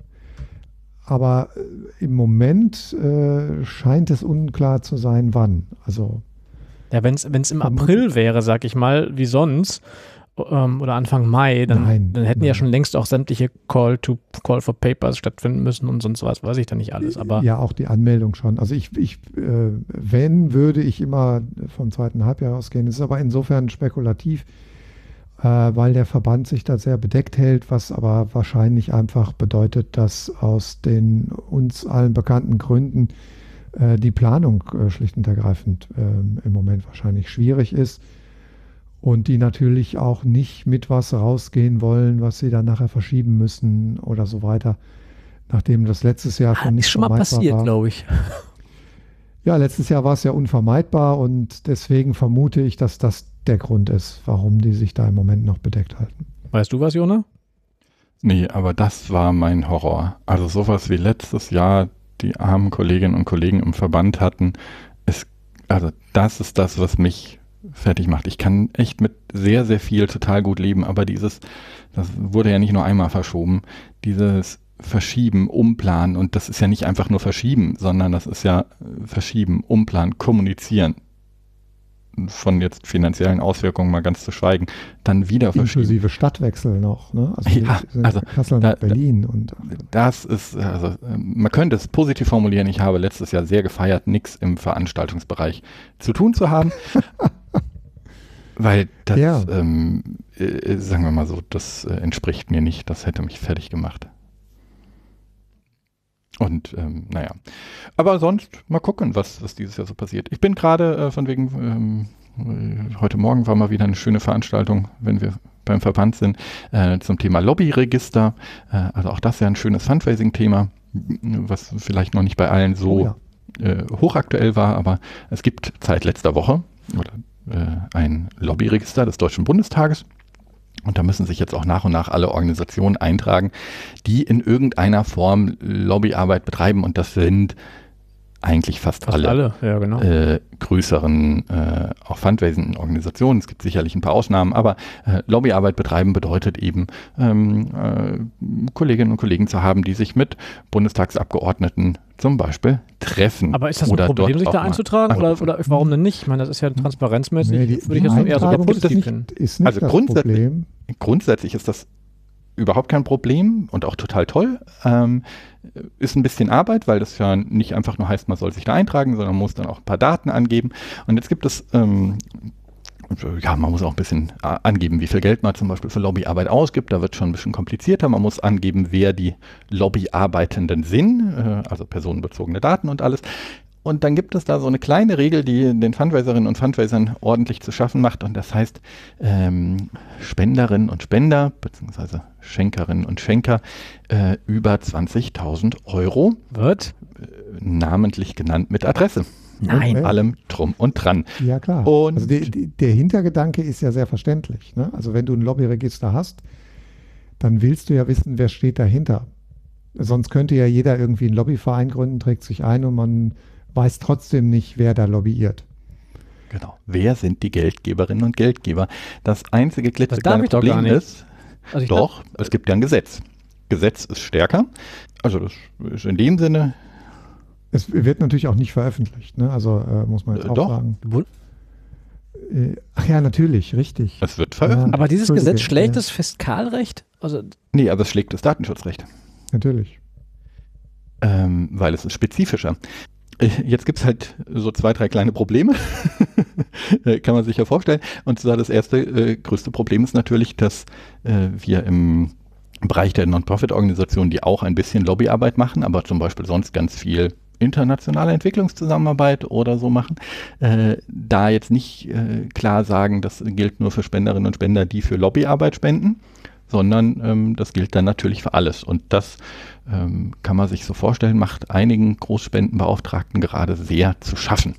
aber äh, im Moment äh, scheint es unklar zu sein, wann. Also
ja, wenn es im April wäre, sag ich mal, wie sonst, ähm, oder Anfang Mai, dann, nein, dann hätten nein. ja schon längst auch sämtliche Call to Call for Papers stattfinden müssen und sonst was, weiß ich da nicht alles. Aber
ja, auch die Anmeldung schon. Also ich, ich äh, wenn, würde ich immer vom zweiten Halbjahr ausgehen. Es ist aber insofern spekulativ, äh, weil der Verband sich da sehr bedeckt hält, was aber wahrscheinlich einfach bedeutet, dass aus den uns allen bekannten Gründen äh, die Planung äh, schlicht und ergreifend ähm, im Moment wahrscheinlich schwierig ist und die natürlich auch nicht mit was rausgehen wollen, was sie dann nachher verschieben müssen oder so weiter, nachdem das letztes Jahr schon nicht
ist schon mal passiert, glaube ich.
Ja, letztes Jahr war es ja unvermeidbar und deswegen vermute ich, dass das der Grund ist, warum die sich da im Moment noch bedeckt halten.
Weißt du was, Jona?
Nee, aber das war mein Horror. Also sowas wie letztes Jahr die armen Kolleginnen und Kollegen im Verband hatten, ist, also das ist das, was mich fertig macht. Ich kann echt mit sehr, sehr viel total gut leben, aber dieses, das wurde ja nicht nur einmal verschoben, dieses Verschieben, Umplanen und das ist ja nicht einfach nur Verschieben, sondern das ist ja Verschieben, Umplanen, Kommunizieren von jetzt finanziellen Auswirkungen mal ganz zu schweigen, dann wieder
verschieben. Inklusive Stadtwechsel noch, ne?
Also, ja, also
Kassel nach Berlin. und,
das ist, also man könnte es positiv formulieren, ich habe letztes Jahr sehr gefeiert, nichts im Veranstaltungsbereich zu tun zu haben. weil das, ja. ähm, äh, sagen wir mal so, das äh, entspricht mir nicht, das hätte mich fertig gemacht. Und ähm, naja, aber sonst mal gucken, was, was dieses Jahr so passiert. Ich bin gerade äh, von wegen, ähm, äh, heute Morgen war mal wieder eine schöne Veranstaltung, wenn wir beim Verband sind, äh, zum Thema Lobbyregister. Äh, also auch das ist ja ein schönes Fundraising-Thema, was vielleicht noch nicht bei allen so oh ja. Hochaktuell war, aber es gibt seit letzter Woche oder ein Lobbyregister des Deutschen Bundestages. Und da müssen sich jetzt auch nach und nach alle Organisationen eintragen, die in irgendeiner Form Lobbyarbeit betreiben. Und das sind eigentlich fast, fast alle, alle. Ja, genau. äh, größeren, äh, auch Fundraising-Organisationen. Es gibt sicherlich ein paar Ausnahmen, aber äh, Lobbyarbeit betreiben bedeutet eben, ähm, äh, Kolleginnen und Kollegen zu haben, die sich mit Bundestagsabgeordneten zum Beispiel treffen.
Aber ist das ein Problem, sich da einzutragen oder, oder, warum denn nicht? Ich meine, das ist ja transparenzmäßig, nee,
würde ich jetzt eher sogar positiv finden.
Also
das
grundsätzlich, Problem. grundsätzlich ist das überhaupt kein Problem und auch total toll. Ähm, ist ein bisschen Arbeit, weil das ja nicht einfach nur heißt, man soll sich da eintragen, sondern man muss dann auch ein paar Daten angeben. Und jetzt gibt es ähm, ja, man muss auch ein bisschen äh, angeben, wie viel Geld man zum Beispiel für Lobbyarbeit ausgibt. Da wird schon ein bisschen komplizierter. Man muss angeben, wer die Lobbyarbeitenden sind, äh, also personenbezogene Daten und alles. Und dann gibt es da so eine kleine Regel, die den Fundraiserinnen und Fundraisern ordentlich zu schaffen macht. Und das heißt, ähm, Spenderinnen und Spender, beziehungsweise Schenkerinnen und Schenker, äh, über 20.000 Euro.
Wird?
Äh, namentlich genannt mit Adresse.
Nein.
allem drum und dran.
Ja, klar. Und also die, die, der Hintergedanke ist ja sehr verständlich. Ne? Also wenn du ein Lobbyregister hast, dann willst du ja wissen, wer steht dahinter. Sonst könnte ja jeder irgendwie einen Lobbyverein gründen, trägt sich ein und man weiß trotzdem nicht, wer da lobbyiert.
Genau. Wer sind die Geldgeberinnen und Geldgeber? Das einzige klitzekleine Problem ist, also doch, glaub, es gibt ja ein Gesetz. Gesetz ist stärker. Also das ist in dem Sinne.
Es wird natürlich auch nicht veröffentlicht, ne? Also äh, muss man jetzt äh, auch doch. sagen. Äh, ach ja, natürlich, richtig.
Es wird veröffentlicht.
aber dieses Gesetz schlägt ja. das Fiskalrecht? Also
nee, aber es schlägt das Datenschutzrecht.
Natürlich.
Ähm, weil es ist spezifischer. Äh, jetzt gibt es halt so zwei, drei kleine Probleme, äh, kann man sich ja vorstellen. Und zwar das erste äh, größte Problem ist natürlich, dass äh, wir im Bereich der Non-Profit-Organisationen, die auch ein bisschen Lobbyarbeit machen, aber zum Beispiel sonst ganz viel internationale Entwicklungszusammenarbeit oder so machen, äh, da jetzt nicht äh, klar sagen, das gilt nur für Spenderinnen und Spender, die für Lobbyarbeit spenden, sondern ähm, das gilt dann natürlich für alles. Und das ähm, kann man sich so vorstellen, macht einigen Großspendenbeauftragten gerade sehr zu schaffen.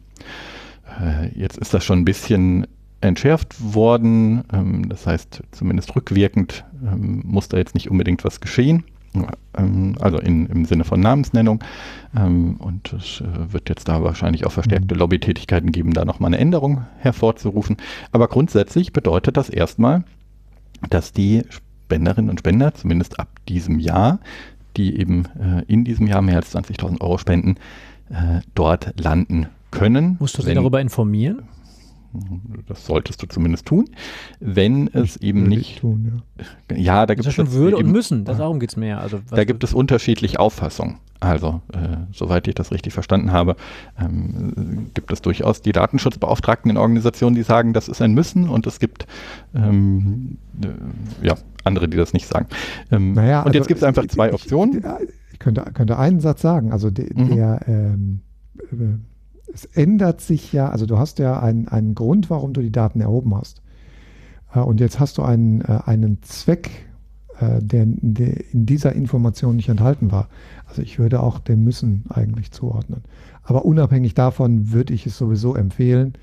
Äh, jetzt ist das schon ein bisschen entschärft worden, ähm, das heißt zumindest rückwirkend ähm, muss da jetzt nicht unbedingt was geschehen. Ähm, also in, im Sinne von Namensnennung. Ähm, und es äh, wird jetzt da wahrscheinlich auch verstärkte mhm. Lobbytätigkeiten geben, da nochmal eine Änderung hervorzurufen. Aber grundsätzlich bedeutet das erstmal, dass die Spenderinnen und Spender, zumindest ab diesem Jahr, die eben äh, in diesem Jahr mehr als 20.000 Euro spenden, äh, dort landen können.
Musst du sie darüber informieren?
Das solltest du zumindest tun, wenn es eben nicht. Tun,
ja. ja, da gibt es. schon Würde eben, und müssen, darum geht es mehr.
Also, da gibt es unterschiedliche Auffassungen. Also, äh, soweit ich das richtig verstanden habe, ähm, gibt es durchaus die Datenschutzbeauftragten in Organisationen, die sagen, das ist ein Müssen und es gibt ähm, äh, ja, andere, die das nicht sagen. Ähm, naja, und also jetzt gibt es einfach zwei Optionen.
Ich, ich, könnte, könnte einen Satz sagen. Also, de, mhm. der. Ähm, äh, es ändert sich ja, also du hast ja einen, einen Grund, warum du die Daten erhoben hast. Äh, und jetzt hast du einen, äh, einen Zweck, äh, der, der in dieser Information nicht enthalten war. Also ich würde auch dem Müssen eigentlich zuordnen. Aber unabhängig davon würde ich es sowieso empfehlen,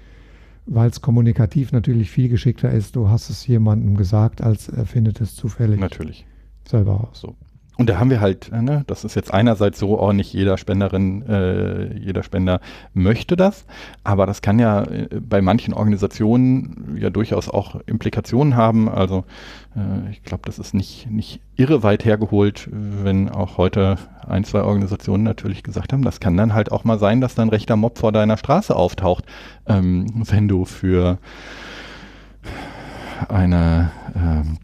weil es kommunikativ natürlich viel geschickter ist. Du hast es jemandem gesagt, als er findet es zufällig.
Natürlich.
Selber raus.
So. Und da haben wir halt, äh, ne, das ist jetzt einerseits so, oh, nicht jeder Spenderin, äh, jeder Spender möchte das, aber das kann ja äh, bei manchen Organisationen ja durchaus auch Implikationen haben. Also äh, ich glaube, das ist nicht, nicht irre weit hergeholt, wenn auch heute ein, zwei Organisationen natürlich gesagt haben, das kann dann halt auch mal sein, dass dann rechter Mob vor deiner Straße auftaucht, ähm, wenn du für eine ähm,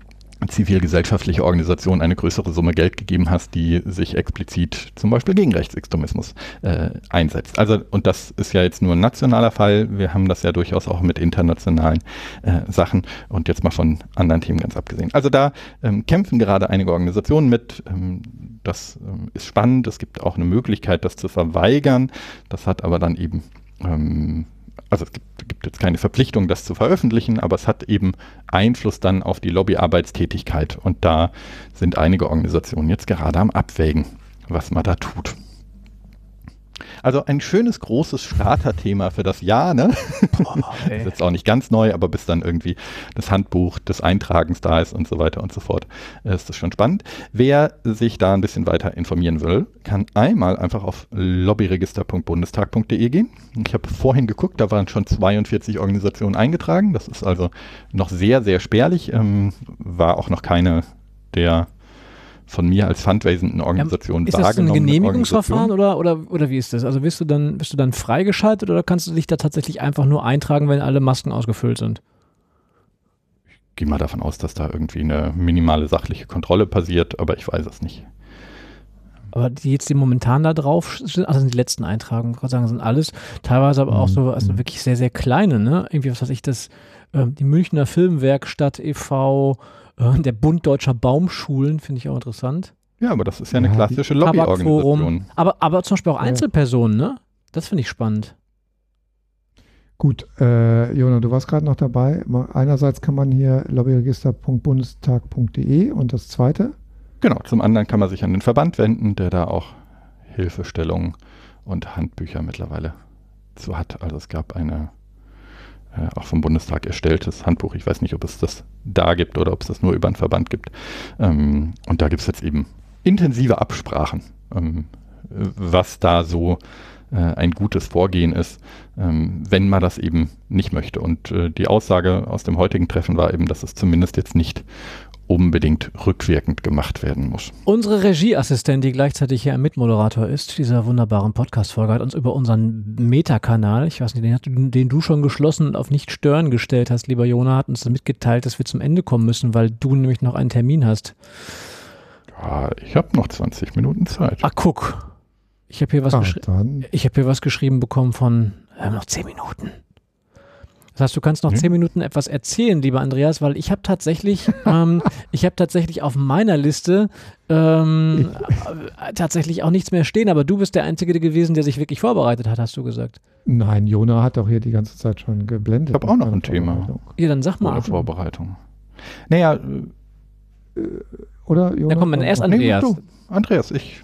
zivilgesellschaftliche Organisation eine größere Summe Geld gegeben hast, die sich explizit zum Beispiel gegen Rechtsextremismus äh, einsetzt. Also, und das ist ja jetzt nur ein nationaler Fall. Wir haben das ja durchaus auch mit internationalen äh, Sachen und jetzt mal von anderen Themen ganz abgesehen. Also da ähm, kämpfen gerade einige Organisationen mit. Ähm, das ähm, ist spannend. Es gibt auch eine Möglichkeit, das zu verweigern. Das hat aber dann eben ähm, also es gibt, gibt, jetzt keine Verpflichtung, das zu veröffentlichen, aber es hat eben Einfluss dann auf die Lobbyarbeitstätigkeit. Und da sind einige Organisationen jetzt gerade am Abwägen, was man da tut. Also ein schönes großes Starterthema für das Jahr, ne? Boah, ist jetzt auch nicht ganz neu, aber bis dann irgendwie das Handbuch des Eintragens da ist und so weiter und so fort, ist das schon spannend. Wer sich da ein bisschen weiter informieren will, kann einmal einfach auf lobbyregister.bundestag.de gehen. Ich habe vorhin geguckt, da waren schon 42 Organisationen eingetragen. Das ist also noch sehr, sehr spärlich. Ähm, war auch noch keine der von mir als fundraisenden Organisation
ja, Ist das ein Genehmigungsverfahren oder, oder, oder wie ist das? Also bist du dann, bist du dann freigeschaltet oder kannst du dich da tatsächlich einfach nur eintragen, wenn alle Masken ausgefüllt sind?
Ich gehe mal davon aus, dass da irgendwie eine minimale sachliche Kontrolle passiert, aber ich weiß es nicht.
Aber die jetzt die momentan da drauf sind, also die letzten Eintragungen, ich sagen, sind alles, teilweise aber auch mhm. so, also wirklich sehr, sehr kleine, ne? Irgendwie, was weiß ich, das, äh, die Münchner Filmwerkstatt e.V., der Bund Deutscher Baumschulen finde ich auch interessant.
Ja, aber das ist ja eine ja, klassische Lobbyorganisation.
Aber, aber zum Beispiel auch Einzelpersonen, ne? Das finde ich spannend.
Gut, äh, Jona, du warst gerade noch dabei. Einerseits kann man hier lobbyregister.bundestag.de und das zweite?
Genau, zum anderen kann man sich an den Verband wenden, der da auch Hilfestellungen und Handbücher mittlerweile zu hat. Also es gab eine äh, auch vom Bundestag erstelltes Handbuch. Ich weiß nicht, ob es das da gibt oder ob es das nur über einen Verband gibt. Ähm, und da gibt es jetzt eben intensive Absprachen, ähm, was da so äh, ein gutes Vorgehen ist, ähm, wenn man das eben nicht möchte. Und äh, die Aussage aus dem heutigen Treffen war eben, dass es zumindest jetzt nicht unbedingt rückwirkend gemacht werden muss.
Unsere Regieassistentin, die gleichzeitig hier ein Mitmoderator ist, dieser wunderbaren Podcast-Folge, hat uns über unseren Meta-Kanal, ich weiß nicht, den, du, den, du schon geschlossen und auf nicht stören gestellt hast, lieber Jona, hat uns mitgeteilt, dass wir zum Ende kommen müssen, weil du nämlich noch einen Termin hast.
Ja, ich habe noch 20 Minuten Zeit.
Ach, guck. Ich habe hier, was hab hier was geschrieben bekommen von, wir haben noch 10 Minuten. Das heißt, du kannst noch hm? zehn Minuten etwas erzählen, lieber Andreas, weil ich habe tatsächlich, ähm, ich habe tatsächlich auf meiner Liste ähm, äh, tatsächlich auch nichts mehr stehen, aber du bist der Einzige gewesen, der sich wirklich vorbereitet hat, hast du gesagt.
Nein, Jona hat doch hier die ganze Zeit schon geblendet.
Ich habe auch noch ein Thema.
Ja, dann sag mal. Ohne
Vorbereitung. Naja.
Äh, oder Jona? Da kommt man erst Andreas. Nee, du,
Andreas, ich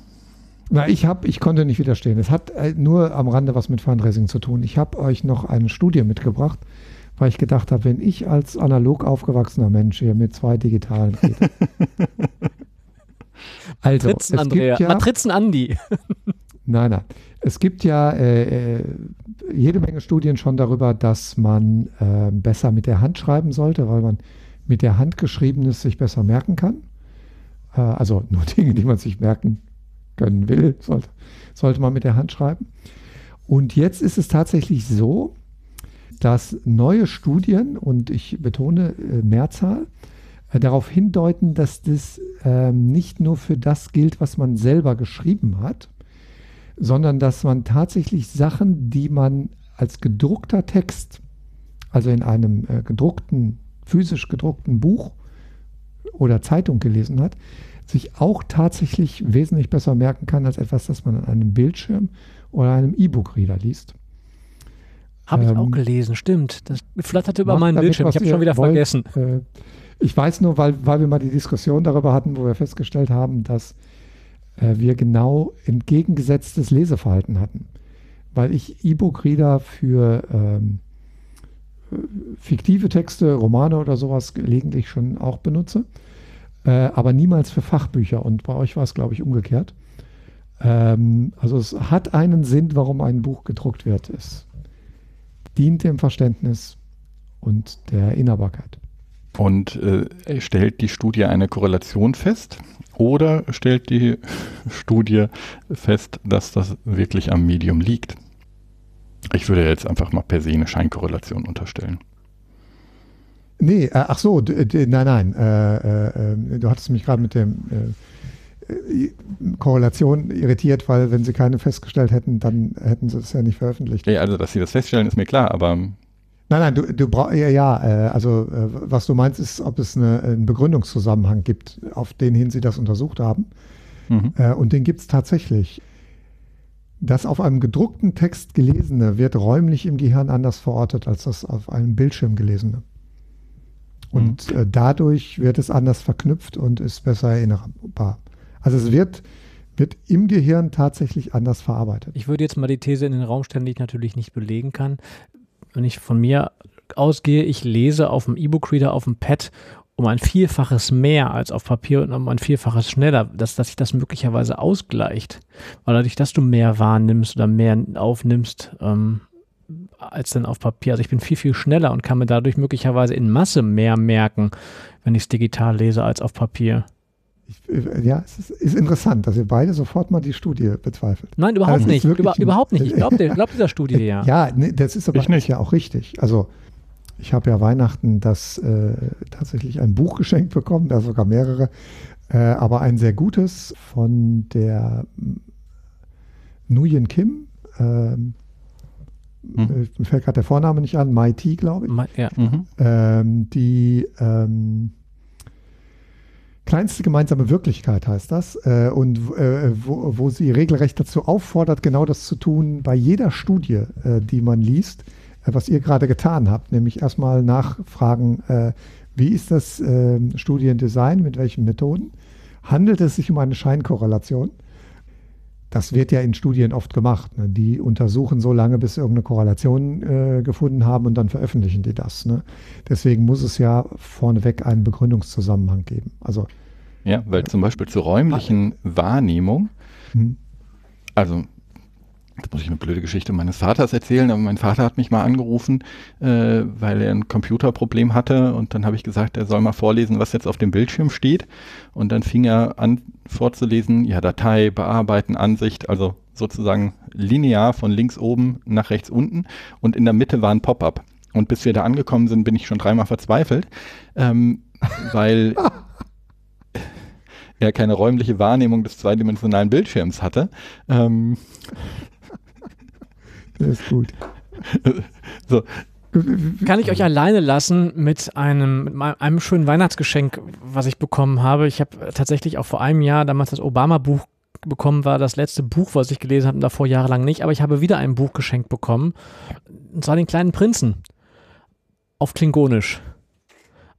na, ich habe, ich konnte nicht widerstehen. Es hat äh, nur am Rande was mit Fundraising zu tun. Ich habe euch noch eine Studie mitgebracht, weil ich gedacht habe, wenn ich als analog aufgewachsener Mensch hier mit zwei digitalen rede. Also,
Matrizen Andrea.
ja,
Matrizen Andi.
Nein, nein. Es gibt ja äh, äh, jede Menge Studien schon darüber, dass man äh, besser mit der Hand schreiben sollte, weil man mit der Hand geschriebenes sich besser merken kann. Äh, also nur Dinge, die man sich merken können will, sollte, sollte man mit der Hand schreiben. Und jetzt ist es tatsächlich so, dass neue Studien, und ich betone äh, Mehrzahl, äh, darauf hindeuten, dass das ähm, nicht nur für das gilt, was man selber geschrieben hat, sondern dass man tatsächlich Sachen, die man als gedruckter Text, also in einem äh, gedruckten, physisch gedruckten Buch oder Zeitung gelesen hat, sich auch tatsächlich wesentlich besser merken kann als etwas, das man an einem Bildschirm oder einem E-Book-Reader liest.
Habe ich
Ähm,
auch gelesen, stimmt. Das flatterte über meinen
damit,
Bildschirm. Ich habe schon wieder
wollt.
vergessen.
Äh, ich weiß nur, weil, weil wir mal die Diskussion darüber hatten, wo wir festgestellt haben, dass äh, wir genau entgegengesetztes Leseverhalten hatten. Weil ich E-Book-Reader für ähm, äh, fiktive Texte, Romane oder sowas gelegentlich schon auch benutze, äh, aber niemals für Fachbücher. Und bei euch war es, glaube ich, umgekehrt. Ähm, also es hat einen Sinn, warum ein Buch gedruckt wird. Es dient dem Verständnis und der Erinnerbarkeit.
Und äh, stellt die Studie eine Korrelation fest oder stellt die Studie fest, dass das wirklich am Medium liegt? Ich würde jetzt einfach mal per se eine Scheinkorrelation unterstellen.
Nee, äh, ach so, nein, nein. Äh, äh, äh, du hattest mich gerade mit dem äh, Korrelation irritiert, weil wenn sie keine festgestellt hätten, dann hätten sie es ja nicht veröffentlicht.
Ja, also, dass sie das feststellen, ist mir klar, aber
Nein, nein, du, du brauchst ja, ja äh, also äh, was du meinst, ist, ob es eine, einen Begründungszusammenhang gibt, auf den hin sie das untersucht haben.
mhm.
Äh, und den gibt es tatsächlich. Das auf einem gedruckten Text gelesene wird räumlich im Gehirn anders verortet als das auf einem Bildschirm gelesene. Und äh, dadurch wird es anders verknüpft und ist besser erinnerbar. Also es wird, wird im Gehirn tatsächlich anders verarbeitet.
Ich würde jetzt mal die These in den Raum stellen, die ich natürlich nicht belegen kann. Wenn ich von mir ausgehe, ich lese auf dem E-Book-Reader, auf dem Pad um ein Vielfaches mehr als auf Papier und um ein Vielfaches schneller, dass, dass sich das möglicherweise ausgleicht. Weil dadurch, dass du mehr wahrnimmst oder mehr aufnimmst, ähm, als dann auf Papier. Also ich bin viel, viel schneller und kann mir dadurch möglicherweise in Masse mehr merken, wenn ich es digital lese als auf Papier.
Ich, äh, ja, es ist, ist interessant, dass ihr beide sofort mal die Studie bezweifelt.
Nein, überhaupt
Also
nicht. Über, überhaupt nicht. Ich glaube glaub dieser Studie ja.
Ja, nee, das ist aber
Ich nicht.
ja auch richtig. Also ich habe ja Weihnachten das äh, tatsächlich ein Buch geschenkt bekommen, da sogar mehrere, äh, aber ein sehr gutes von der Nguyen Kim. Ähm,
Hm.
äh, Mir fällt gerade der Vorname nicht an, Mai T, glaube ich.
Ma- ja.
Mhm.
Ähm, die ähm, kleinste gemeinsame Wirklichkeit heißt das. Äh, und äh, wo, wo sie regelrecht dazu auffordert, genau das zu tun bei jeder Studie, äh, die man liest, äh, was ihr gerade getan habt, nämlich erstmal nachfragen, äh, wie ist das äh, Studiendesign, mit welchen Methoden? Handelt es sich um eine Scheinkorrelation? Das wird ja in Studien oft gemacht. Ne? Die untersuchen so lange, bis sie irgendeine Korrelation äh, gefunden haben und dann veröffentlichen die das. Ne? Deswegen muss es ja vorneweg einen Begründungszusammenhang geben. Also
Ja, weil zum Beispiel zur räumlichen Wahrnehmung,
hm,
also jetzt muss ich eine blöde Geschichte meines Vaters erzählen, aber mein Vater hat mich mal angerufen, äh, weil er ein Computerproblem hatte und dann habe ich gesagt, er soll mal vorlesen, was jetzt auf dem Bildschirm steht und dann fing er an vorzulesen, ja, Datei, Bearbeiten, Ansicht, also sozusagen linear von links oben nach rechts unten und in der Mitte war ein Pop-up. Und bis wir da angekommen sind, bin ich schon dreimal verzweifelt, ähm, weil er keine räumliche Wahrnehmung des zweidimensionalen Bildschirms hatte. Ähm,
das ist gut.
so,
Kann ich euch alleine lassen mit einem, mit einem schönen Weihnachtsgeschenk, was ich bekommen habe. Ich habe tatsächlich auch vor einem Jahr damals das Obama-Buch bekommen, war das letzte Buch, was ich gelesen habe, und davor jahrelang nicht, aber ich habe wieder ein Buch geschenkt bekommen. Und zwar den kleinen Prinzen. Auf Klingonisch.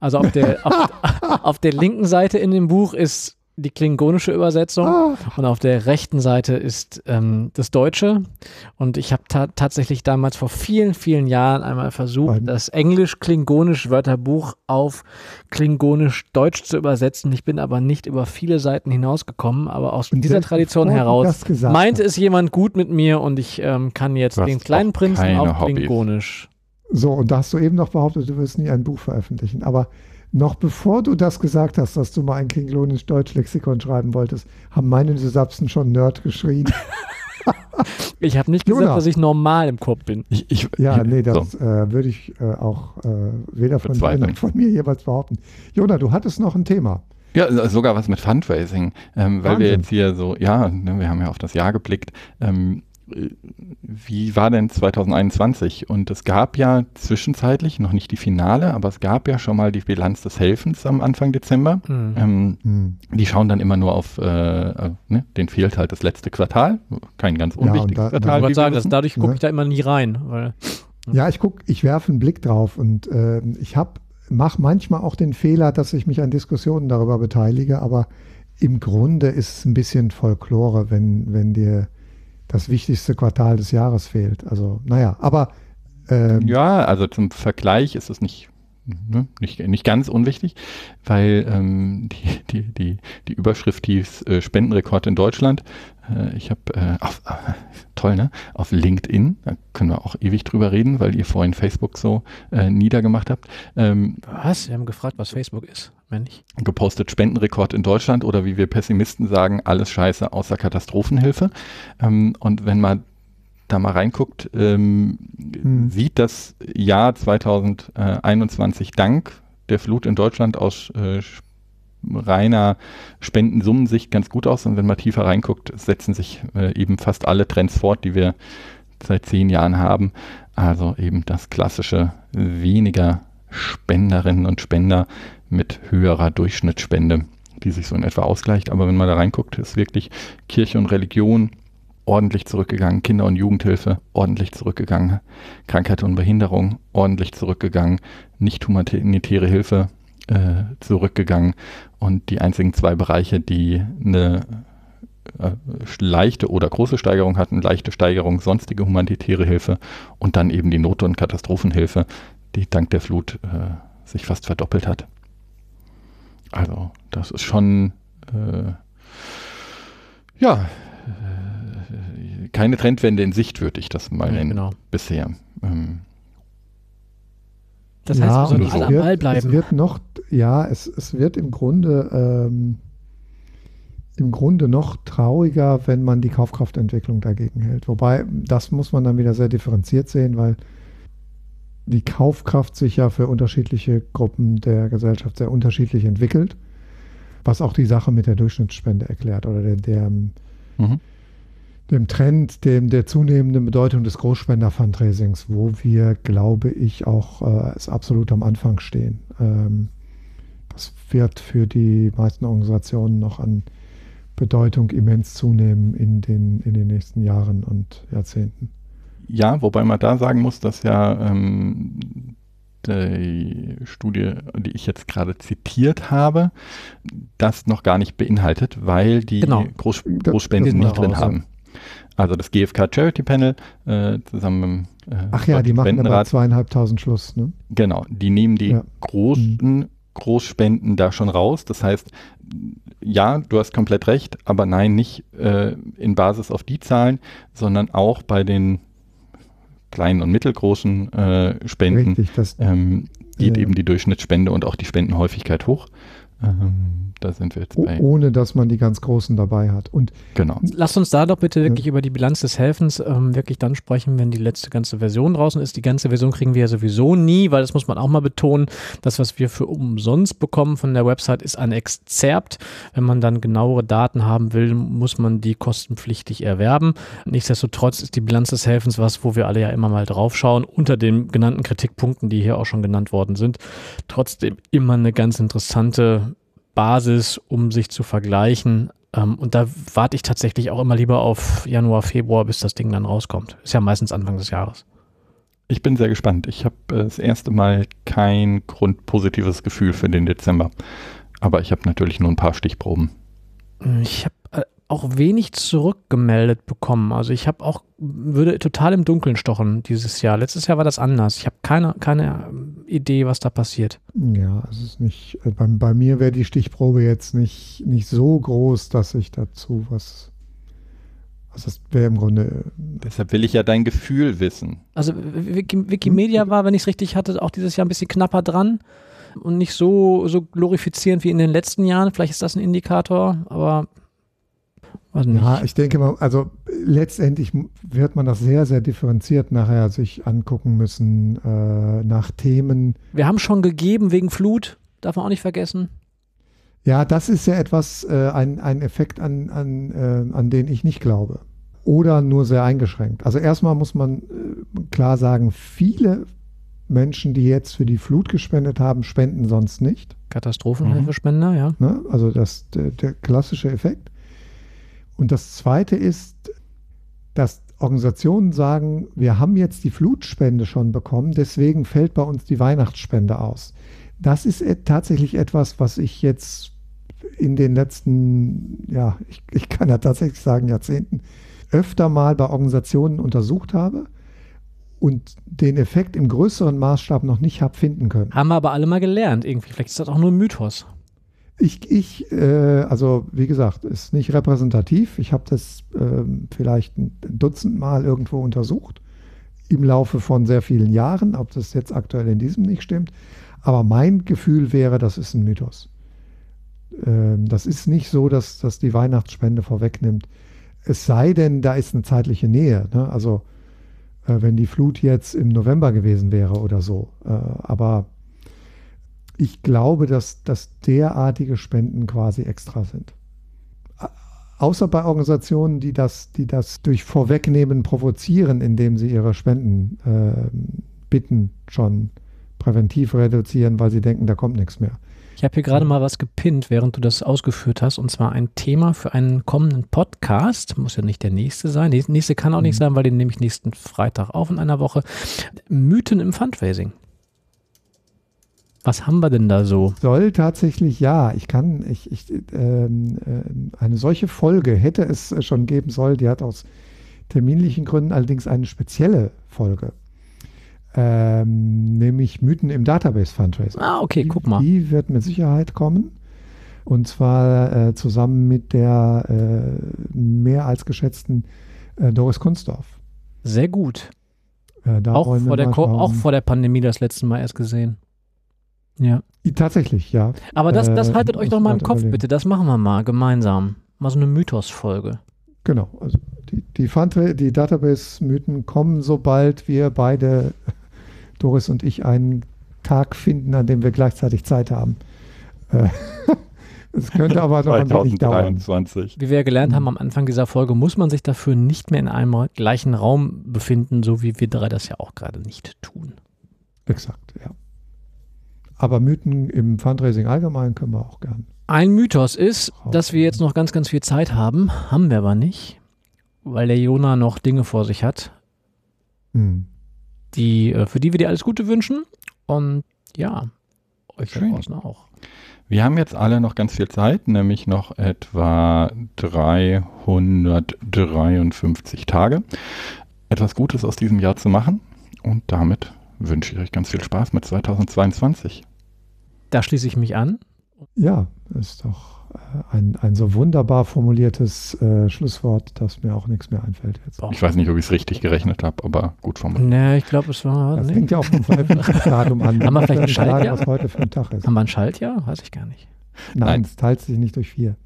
Also auf der, auf, auf der linken Seite in dem Buch ist die klingonische Übersetzung
Ah.
und auf der rechten Seite ist ähm, das Deutsche. Und ich habe ta tatsächlich damals vor vielen, vielen Jahren einmal versucht,
Beiden.
das Englisch-Klingonisch-Wörterbuch auf Klingonisch-Deutsch zu übersetzen. Ich bin aber nicht über viele Seiten hinausgekommen, aber aus
Und
dieser Tradition heraus meinte es jemand gut mit mir und ich ähm, kann jetzt den kleinen Prinzen auf
Hobbys.
Klingonisch.
So, und da hast du eben noch behauptet, du wirst nie ein Buch veröffentlichen. Aber noch bevor du das gesagt hast, dass du mal ein klingonisch-deutsch-Lexikon schreiben wolltest, haben meine Synapsen schon Nerd geschrien.
Ich habe nicht gesagt,
Jonas.
dass ich normal im Kopf bin.
Ich, ich,
Ja, nee, das
So.
äh, würde ich äh, auch äh, weder von dir noch von mir jeweils behaupten. Jona, du hattest noch ein Thema.
Ja, sogar was mit Fundraising, ähm, weil wir jetzt hier so, ja, ne, wir haben ja auf das Jahr geblickt. Ähm, äh, wie war denn 2021? Und es gab ja zwischenzeitlich, noch nicht die Finale, aber es gab ja schon mal die Bilanz des Helfens am Anfang Dezember.
Hm.
Ähm,
Hm.
die schauen dann immer nur auf, äh, äh, ne, den fehlt halt das letzte Quartal. Kein ganz
Ja,
unwichtiges
da-
Ich
Quartal.
wollte
wie wir
sagen, das,
wissen.
dadurch gucke
Ne?
ich da immer nie rein. Weil,
Ja, ich guck, ich werfe einen Blick drauf und äh, ich habe mache manchmal auch den Fehler, dass ich mich an Diskussionen darüber beteilige, aber im Grunde ist es ein bisschen Folklore, wenn, wenn dir das wichtigste Quartal des Jahres fehlt. Also, naja, aber ähm,
Ja, also zum Vergleich ist es nicht, ne, nicht, nicht ganz unwichtig, weil ähm, die, die, die, die Überschrift hieß äh, Spendenrekord in Deutschland. Äh, ich habe äh, auf, äh, toll, ne? Auf LinkedIn, da können wir auch ewig drüber reden, weil ihr vorhin Facebook so äh, niedergemacht habt. Ähm,
was? Wir haben gefragt, was Facebook ist. Wenn nicht.
gepostet Spendenrekord in Deutschland oder wie wir Pessimisten sagen, alles scheiße außer Katastrophenhilfe. Ähm, und wenn man da mal reinguckt, ähm,
Hm.
sieht das Jahr 2021 dank der Flut in Deutschland aus äh, reiner Spendensummensicht ganz gut aus. Und wenn man tiefer reinguckt, setzen sich äh, eben fast alle Trends fort, die wir seit zehn Jahren haben. Also eben das klassische weniger Spenderinnen und Spender mit höherer Durchschnittsspende, die sich so in etwa ausgleicht. Aber wenn man da reinguckt, ist wirklich Kirche und Religion ordentlich zurückgegangen, Kinder- und Jugendhilfe ordentlich zurückgegangen, Krankheit und Behinderung ordentlich zurückgegangen, nicht humanitäre Hilfe äh, zurückgegangen und die einzigen zwei Bereiche, die eine äh, leichte oder große Steigerung hatten, leichte Steigerung, sonstige humanitäre Hilfe und dann eben die Not- und Katastrophenhilfe, die dank der Flut äh, sich fast verdoppelt hat. Also das ist schon äh, ja äh, keine Trendwende in Sicht, würde ich das mal
Ja,
nennen
genau.
bisher. Ähm,
Das
ja,
heißt, wir
und
sollten
so.
alle
es
am Ball
es
bleiben.
wird noch, ja, es, es wird im Grunde ähm, im Grunde noch trauriger, wenn man die Kaufkraftentwicklung dagegen hält. Wobei, das muss man dann wieder sehr differenziert sehen, weil die Kaufkraft sich ja für unterschiedliche Gruppen der Gesellschaft sehr unterschiedlich entwickelt, was auch die Sache mit der Durchschnittsspende erklärt oder der, der
mhm.
dem Trend, dem der zunehmenden Bedeutung des Großspender-Fundraisings, wo wir, glaube ich, auch äh, es absolut am Anfang stehen. Ähm, das wird für die meisten Organisationen noch an Bedeutung immens zunehmen in den, in den nächsten Jahren und Jahrzehnten.
Ja, wobei man da sagen muss, dass ja ähm, die Studie, die ich jetzt gerade zitiert habe, das noch gar nicht beinhaltet, weil die
Genau.
Groß, Großspenden
das
nicht drin
raus,
haben. Also das GfK Charity Panel äh, zusammen mit dem äh,
Ach ja, die machen aber zweieinhalbtausend Schluss. Ne?
genau, die nehmen die
Ja.
großen Großspenden da schon raus. Das heißt, ja, du hast komplett recht, aber nein, nicht äh, in Basis auf die Zahlen, sondern auch bei den kleinen und mittelgroßen äh, Spenden
Richtig, das,
ähm, geht
Ja.
eben die Durchschnittsspende und auch die Spendenhäufigkeit hoch. Ähm, da sind wir jetzt bei.
ohne dass man die ganz Großen dabei hat. Und
Genau.
Lasst uns da doch bitte wirklich über die Bilanz des Helfens ähm, wirklich dann sprechen, wenn die letzte ganze Version draußen ist. Die ganze Version kriegen wir ja sowieso nie, weil das muss man auch mal betonen. Das, was wir für umsonst bekommen von der Website, ist ein Exzerpt. Wenn man dann genauere Daten haben will, muss man die kostenpflichtig erwerben. Nichtsdestotrotz ist die Bilanz des Helfens was, wo wir alle ja immer mal drauf schauen, unter den genannten Kritikpunkten, die hier auch schon genannt worden sind. Trotzdem immer eine ganz interessante Basis, um sich zu vergleichen. Ähm, und da warte ich tatsächlich auch immer lieber auf Januar, Februar, bis das Ding dann rauskommt. Ist ja meistens Anfang des Jahres.
Ich bin sehr gespannt. Ich habe äh, das erste Mal kein grundpositives Gefühl für den Dezember. Aber ich habe natürlich nur ein paar Stichproben.
Ich habe auch wenig zurückgemeldet bekommen. Also ich habe auch, würde total im Dunkeln stochen dieses Jahr. Letztes Jahr war das anders. Ich habe keine, keine Idee, was da passiert.
Ja, es ist nicht, äh, bei, bei mir wäre die Stichprobe jetzt nicht, nicht so groß, dass ich dazu was also das wäre im Grunde.
Deshalb will ich ja dein Gefühl wissen.
Also Wikimedia war, wenn ich es richtig hatte, auch dieses Jahr ein bisschen knapper dran und nicht so, so glorifizierend wie in den letzten Jahren. Vielleicht ist das ein Indikator, aber
nicht. Ja, ich denke mal, also letztendlich wird man das sehr, sehr differenziert nachher sich angucken müssen äh, nach Themen.
Wir haben schon gegeben wegen Flut, darf man auch nicht vergessen.
Ja, das ist ja etwas, äh, ein, ein Effekt, an, an, äh, an den ich nicht glaube oder nur sehr eingeschränkt. Also erstmal muss man äh, klar sagen, viele Menschen, die jetzt für die Flut gespendet haben, spenden sonst nicht.
Katastrophenhilfespender, mhm. ja.
Ne? Also das der, der klassische Effekt. Und das Zweite ist, dass Organisationen sagen, wir haben jetzt die Flutspende schon bekommen, deswegen fällt bei uns die Weihnachtsspende aus. Das ist tatsächlich etwas, was ich jetzt in den letzten, ja, ich, ich kann ja tatsächlich sagen, Jahrzehnten öfter mal bei Organisationen untersucht habe und den Effekt im größeren Maßstab noch nicht habe finden können.
Haben wir aber alle mal gelernt irgendwie. Vielleicht ist das auch nur ein Mythos.
Ich, ich äh, also wie gesagt, ist nicht repräsentativ. Ich habe das äh, vielleicht ein Dutzend Mal irgendwo untersucht im Laufe von sehr vielen Jahren, ob das jetzt aktuell in diesem nicht stimmt. Aber mein Gefühl wäre, das ist ein Mythos. Ähm, das ist nicht so, dass das die Weihnachtsspende vorwegnimmt. Es sei denn, da ist eine zeitliche Nähe. Ne? Also äh, wenn die Flut jetzt im November gewesen wäre oder so. Äh, aber ich glaube, dass, dass derartige Spenden quasi extra sind. Außer bei Organisationen, die das, die das durch Vorwegnehmen provozieren, indem sie ihre Spenden äh, bitten, schon präventiv reduzieren, weil sie denken, da kommt nichts mehr.
Ich habe hier gerade mal was gepinnt, während du das ausgeführt hast, und zwar ein Thema für einen kommenden Podcast. Muss ja nicht der nächste sein. Der nächste kann auch nicht mhm. sein, weil den nehme ich nächsten Freitag auf in einer Woche. Mythen im Fundraising. Was haben wir denn da so?
Soll tatsächlich ja. Ich kann, ich, ich ähm, äh, eine solche Folge hätte es schon geben sollen. Die hat aus terminlichen Gründen allerdings eine spezielle Folge ähm, nämlich Mythen im Database Fundraising.
Ah, okay,
die,
guck mal.
Die wird mit Sicherheit kommen. Und zwar äh, zusammen mit der äh, mehr als geschätzten äh, Doris Kunstdorf.
Sehr gut. Äh, auch, vor der auch vor der Pandemie das letzte Mal erst gesehen. Ja.
Tatsächlich, ja.
Aber das, das äh, haltet euch doch mal im Kopf, bitte. Das machen wir mal gemeinsam. Mal so eine Mythos-Folge.
Genau. Also die, die, die Database-Mythen kommen, sobald wir beide Doris und ich einen Tag finden, an dem wir gleichzeitig Zeit haben. Äh, es könnte aber noch ein wenig dauern.
Wie wir gelernt haben am Anfang dieser Folge, muss man sich dafür nicht mehr in einem gleichen Raum befinden, so wie wir drei das ja auch gerade nicht tun.
Exakt, ja. Aber Mythen im Fundraising allgemein können wir auch gern.
Ein Mythos ist, dass wir jetzt noch ganz, ganz viel Zeit haben. Haben wir aber nicht, weil der Jona noch Dinge vor sich hat. Hm die, äh, für die wir dir alles Gute wünschen. Und ja, euch da draußen auch.
Wir haben jetzt alle noch ganz viel Zeit, nämlich noch etwa 353 Tage, etwas Gutes aus diesem Jahr zu machen. Und damit wünsche ich euch ganz viel Spaß mit 2022.
Da schließe ich mich an.
Ja, ist doch äh, ein, ein so wunderbar formuliertes äh, Schlusswort, dass mir auch nichts mehr einfällt jetzt.
Ich weiß nicht, ob ich es richtig gerechnet habe, aber gut formuliert.
Nee, ich glaube, es war.
Das nee. hängt ja auch vom Datum an.
Haben wir vielleicht ein Schaltjahr?
was heute für ein Tag ist.
Haben wir ein Schaltjahr? Weiß ich gar nicht.
Nein, Nein. es teilt sich nicht durch vier.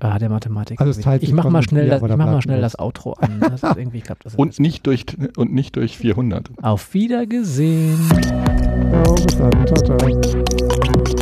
Ah, der Mathematik.
Also es teilt
ich mache mal schnell, das, ich mach mal schnell das Outro an. Das ist irgendwie klappt das.
und, nicht durch, und nicht durch 400.
Auf Wiedergesehen.
Ja, bis dann. Ciao, ciao. Thank you.